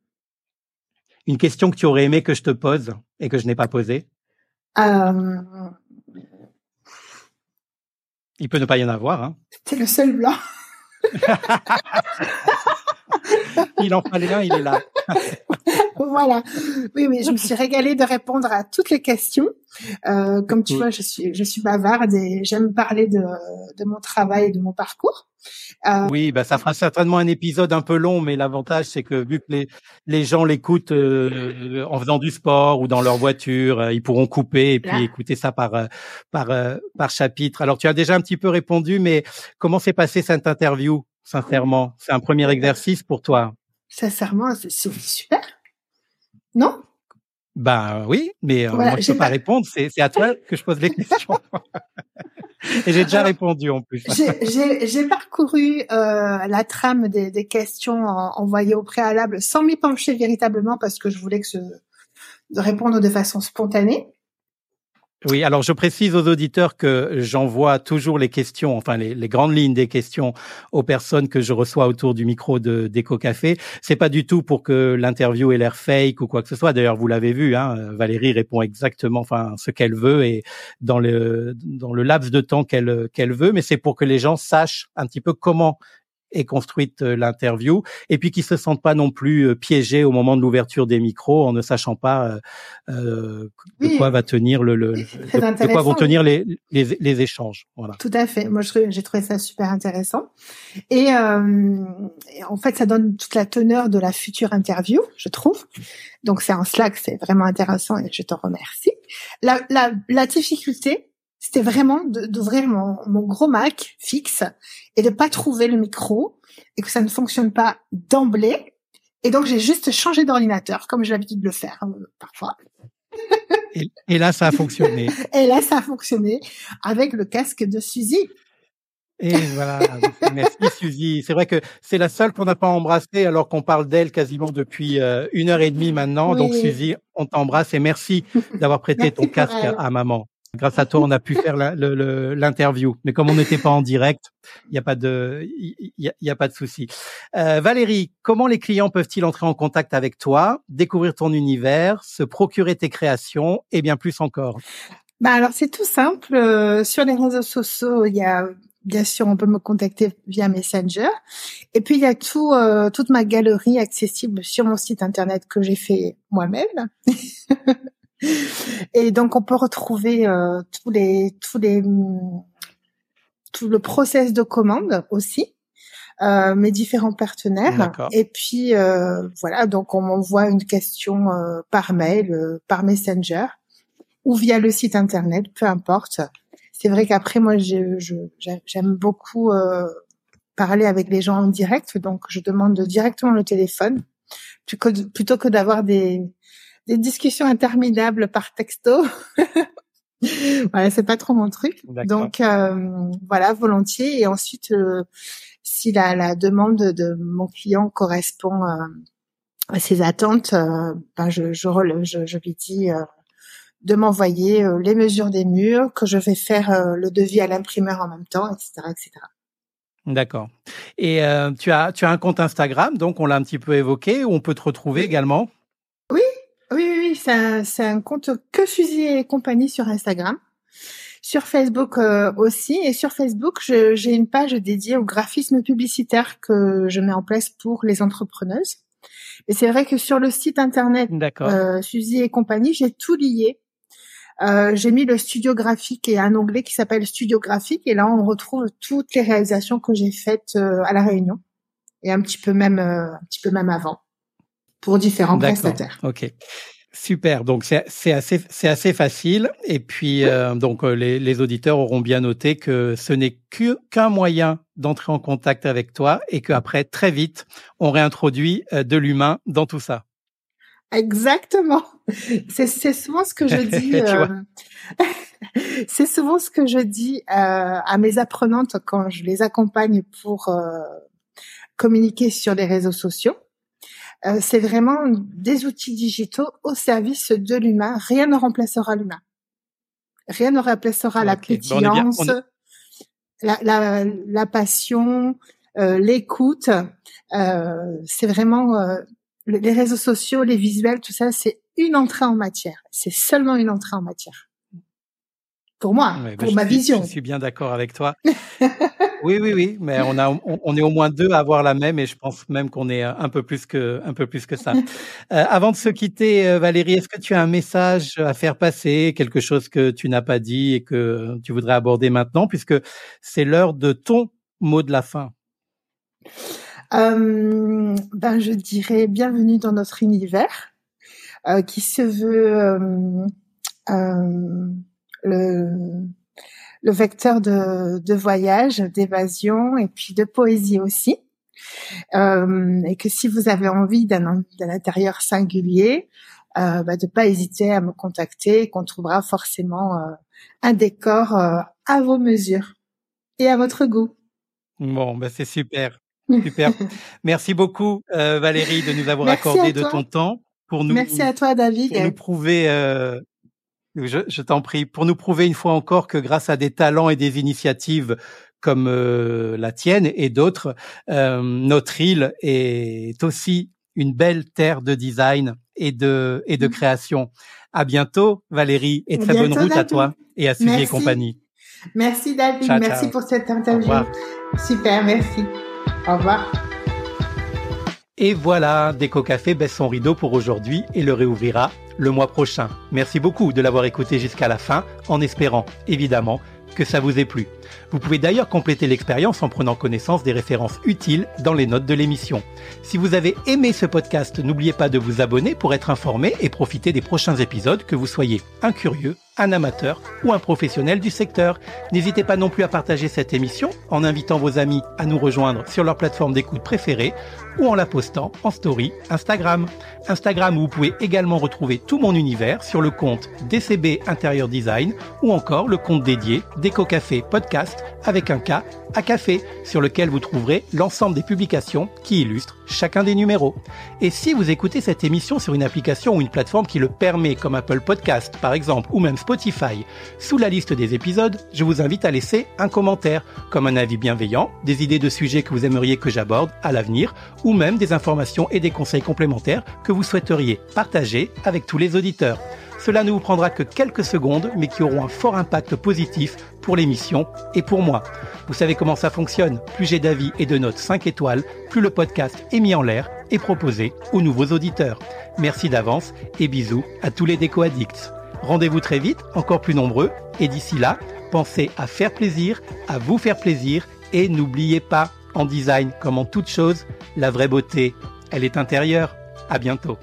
A: Une question que tu aurais aimé que je te pose et que je n'ai pas posée
B: euh...
A: Il peut ne pas y en avoir. Hein.
B: C'est le seul blanc.
A: il en fallait un, il est là.
B: voilà. Oui, oui, je me suis régalée de répondre à toutes les questions. Euh, comme tu vois, je suis, je suis bavarde et j'aime parler de, de mon travail et de mon parcours.
A: Euh, oui, bah ça fera certainement un épisode un peu long, mais l'avantage c'est que vu que les les gens l'écoutent euh, en faisant du sport ou dans leur voiture, euh, ils pourront couper et puis écouter ça par par par chapitre. Alors tu as déjà un petit peu répondu, mais comment s'est passée cette interview? Sincèrement, c'est un premier exercice pour toi.
B: Sincèrement, c'est super. Non?
A: Ben oui, mais moi je peux pas, répondre. C'est à toi que je pose les questions. Et j'ai déjà répondu en plus.
B: J'ai parcouru euh, la trame des, des questions envoyées au préalable sans m'y pencher véritablement parce que je voulais que ce, de répondre de façon spontanée.
A: Oui, alors je précise aux auditeurs que j'envoie toujours les questions, enfin les, grandes lignes des questions aux personnes que je reçois autour du micro de d'Eco Café. C'est pas du tout pour que l'interview ait l'air fake ou quoi que ce soit. D'ailleurs, vous l'avez vu, hein, Valérie répond exactement, enfin ce qu'elle veut et dans le dans le laps de temps qu'elle qu'elle veut, mais c'est pour que les gens sachent un petit peu comment est construite euh, l'interview et puis qu'ils se sentent pas non plus euh, piégés au moment de l'ouverture des micros en ne sachant pas euh, de quoi va tenir le, le de, quoi vont tenir les, les, les, échanges voilà.
B: Tout à fait. Moi j'ai trouvé ça super intéressant. Et, euh, et, en fait ça donne toute la teneur de la future interview je trouve. Donc c'est en Slack c'est vraiment intéressant et je te remercie. La, la, la difficulté c'était vraiment d'ouvrir mon, mon, gros Mac fixe et de pas trouver le micro et que ça ne fonctionne pas d'emblée. Et donc j'ai juste changé d'ordinateur comme j'ai l'habitude de le faire euh, parfois.
A: et, là ça a fonctionné.
B: et là ça a fonctionné avec le casque de Suzy.
A: Et voilà, merci Suzy. C'est vrai que c'est la seule qu'on n'a pas embrassée alors qu'on parle d'elle quasiment depuis euh, une heure et demie maintenant. Donc Suzy, on t'embrasse et merci d'avoir prêté ton casque à maman. Grâce à toi, on a pu faire l'interview. Mais comme on n'était pas en direct, il n'y a pas de, il y, a, pas de souci. Euh, Valérie, comment les clients peuvent-ils entrer en contact avec toi, découvrir ton univers, se procurer tes créations et bien plus encore?
B: Bah alors c'est tout simple. Euh, sur les réseaux sociaux, il y a bien sûr, on peut me contacter via Messenger. Et puis il y a tout, euh, toute ma galerie accessible sur mon site internet que j'ai fait moi-même. Et donc on peut retrouver euh, tous les tous les tout le process de commande aussi, euh, mes différents partenaires. Et puis euh, voilà, donc on m'envoie une question euh, par mail, euh, par Messenger ou via le site internet, peu importe. C'est vrai qu'après moi j'aime beaucoup parler avec les gens en direct, donc je demande directement le téléphone plutôt que d'avoir des des discussions interminables par texto. voilà, c'est pas trop mon truc. Donc euh, voilà, volontiers. Et ensuite, euh, si la, la, demande de mon client correspond euh, à ses attentes, ben je, je, je, je, lui dis de m'envoyer les mesures des murs, que je vais faire le devis à l'imprimeur en même temps, etc., etc.
A: D'accord. Et tu as tu as un compte Instagram, donc on l'a un petit peu évoqué, où on peut te retrouver également?
B: Oui c'est un, compte que Suzy et compagnie sur Instagram. Sur Facebook euh, aussi. Et sur Facebook, j'ai une page dédiée au graphisme publicitaire que je mets en place pour les entrepreneuses. Et c'est vrai que sur le site internet euh, Suzy et compagnie, j'ai tout lié. Euh, j'ai mis le studio graphique et un onglet qui s'appelle Studio graphique et là on retrouve toutes les réalisations que j'ai faites euh, à la Réunion et un petit peu même un petit peu même avant pour différents prestataires.
A: Ok. Super, donc c'est assez c'est assez facile. Et puis euh, donc euh, les, les, auditeurs auront bien noté que ce n'est qu'un moyen d'entrer en contact avec toi et qu'après très vite on réintroduit euh, de l'humain dans tout ça.
B: Exactement, c'est souvent ce que je dis. c'est souvent ce que je dis à mes apprenantes quand je les accompagne pour communiquer sur les réseaux sociaux euh, c'est vraiment des outils digitaux au service de l'humain. Rien ne remplacera l'humain. Rien ne remplacera la pétillance, la, la, la, passion, euh, l'écoute. Euh, c'est vraiment euh, les réseaux sociaux, les visuels, tout ça, c'est une entrée en matière. C'est seulement une entrée en matière. Pour moi, pour ma vision.
A: Je suis bien d'accord avec toi. Oui, oui, oui, mais on a, on, est au moins deux à avoir la même, et je pense même qu'on est un peu plus que, un peu plus que ça. Euh, avant de se quitter, euh, Valérie, est-ce que tu as un message à faire passer, quelque chose que tu n'as pas dit et que tu voudrais aborder maintenant, puisque c'est l'heure de ton mot de la fin?
B: Euh, ben, je dirais bienvenue dans notre univers, euh, qui se veut euh, euh le le vecteur de, de voyage, d'évasion et puis de poésie aussi. Euh, et que si vous avez envie d'un intérieur singulier, euh, bah, de pas hésiter à me contacter, qu'on trouvera forcément euh, un décor euh, à vos mesures et à votre goût.
A: Bon, bah c'est super, super. Merci beaucoup euh, Valérie de nous avoir accordé de ton temps
B: pour nous. Merci à toi David.
A: Pour nous prouver je, t'en prie, pour nous prouver une fois encore que grâce à des talents et des initiatives comme euh, la tienne et d'autres, euh, notre île est aussi une belle terre de design et de et de mmh. création. À bientôt, Valérie, et très bonne route à toi et à Suzy et compagnie.
B: Merci David, merci pour cette interview. Super, merci. Au revoir.
A: Et voilà, Déco Café baisse son rideau pour aujourd'hui et le réouvrira le mois prochain. Merci beaucoup de l'avoir écouté jusqu'à la fin, en espérant, évidemment, que ça vous ait plu. Vous pouvez d'ailleurs compléter l'expérience en prenant connaissance des références utiles dans les notes de l'émission. Si vous avez aimé ce podcast, n'oubliez pas de vous abonner pour être informé et profiter des prochains épisodes, que vous soyez un curieux, un amateur ou un professionnel du secteur. N'hésitez pas non plus à partager cette émission en invitant vos amis à nous rejoindre sur leur plateforme d'écoute préférée ou en la postant en story Instagram. Instagram où vous pouvez également retrouver tout mon univers sur le compte DCB Intérieur Design ou encore le compte dédié Déco Café Podcast avec un K à café sur lequel vous trouverez l'ensemble des publications qui illustrent chacun des numéros. Et si vous écoutez cette émission sur une application ou une plateforme qui le permet comme Apple Podcast par exemple ou même Spotify, sous la liste des épisodes, je vous invite à laisser un commentaire comme un avis bienveillant, des idées de sujets que vous aimeriez que j'aborde à l'avenir ou même des informations et des conseils complémentaires que vous souhaiteriez partager avec tous les auditeurs. Cela ne vous prendra que quelques secondes, mais qui auront un fort impact positif pour l'émission et pour moi. Vous savez comment ça fonctionne. Plus j'ai d'avis et de notes 5 étoiles, plus le podcast est mis en l'air et proposé aux nouveaux auditeurs. Merci d'avance et bisous à tous les déco-addicts. Rendez-vous très vite, encore plus nombreux, et d'ici là, pensez à faire plaisir, à vous faire plaisir, et n'oubliez pas, en design comme en toute chose, la vraie beauté, elle est intérieure. À bientôt.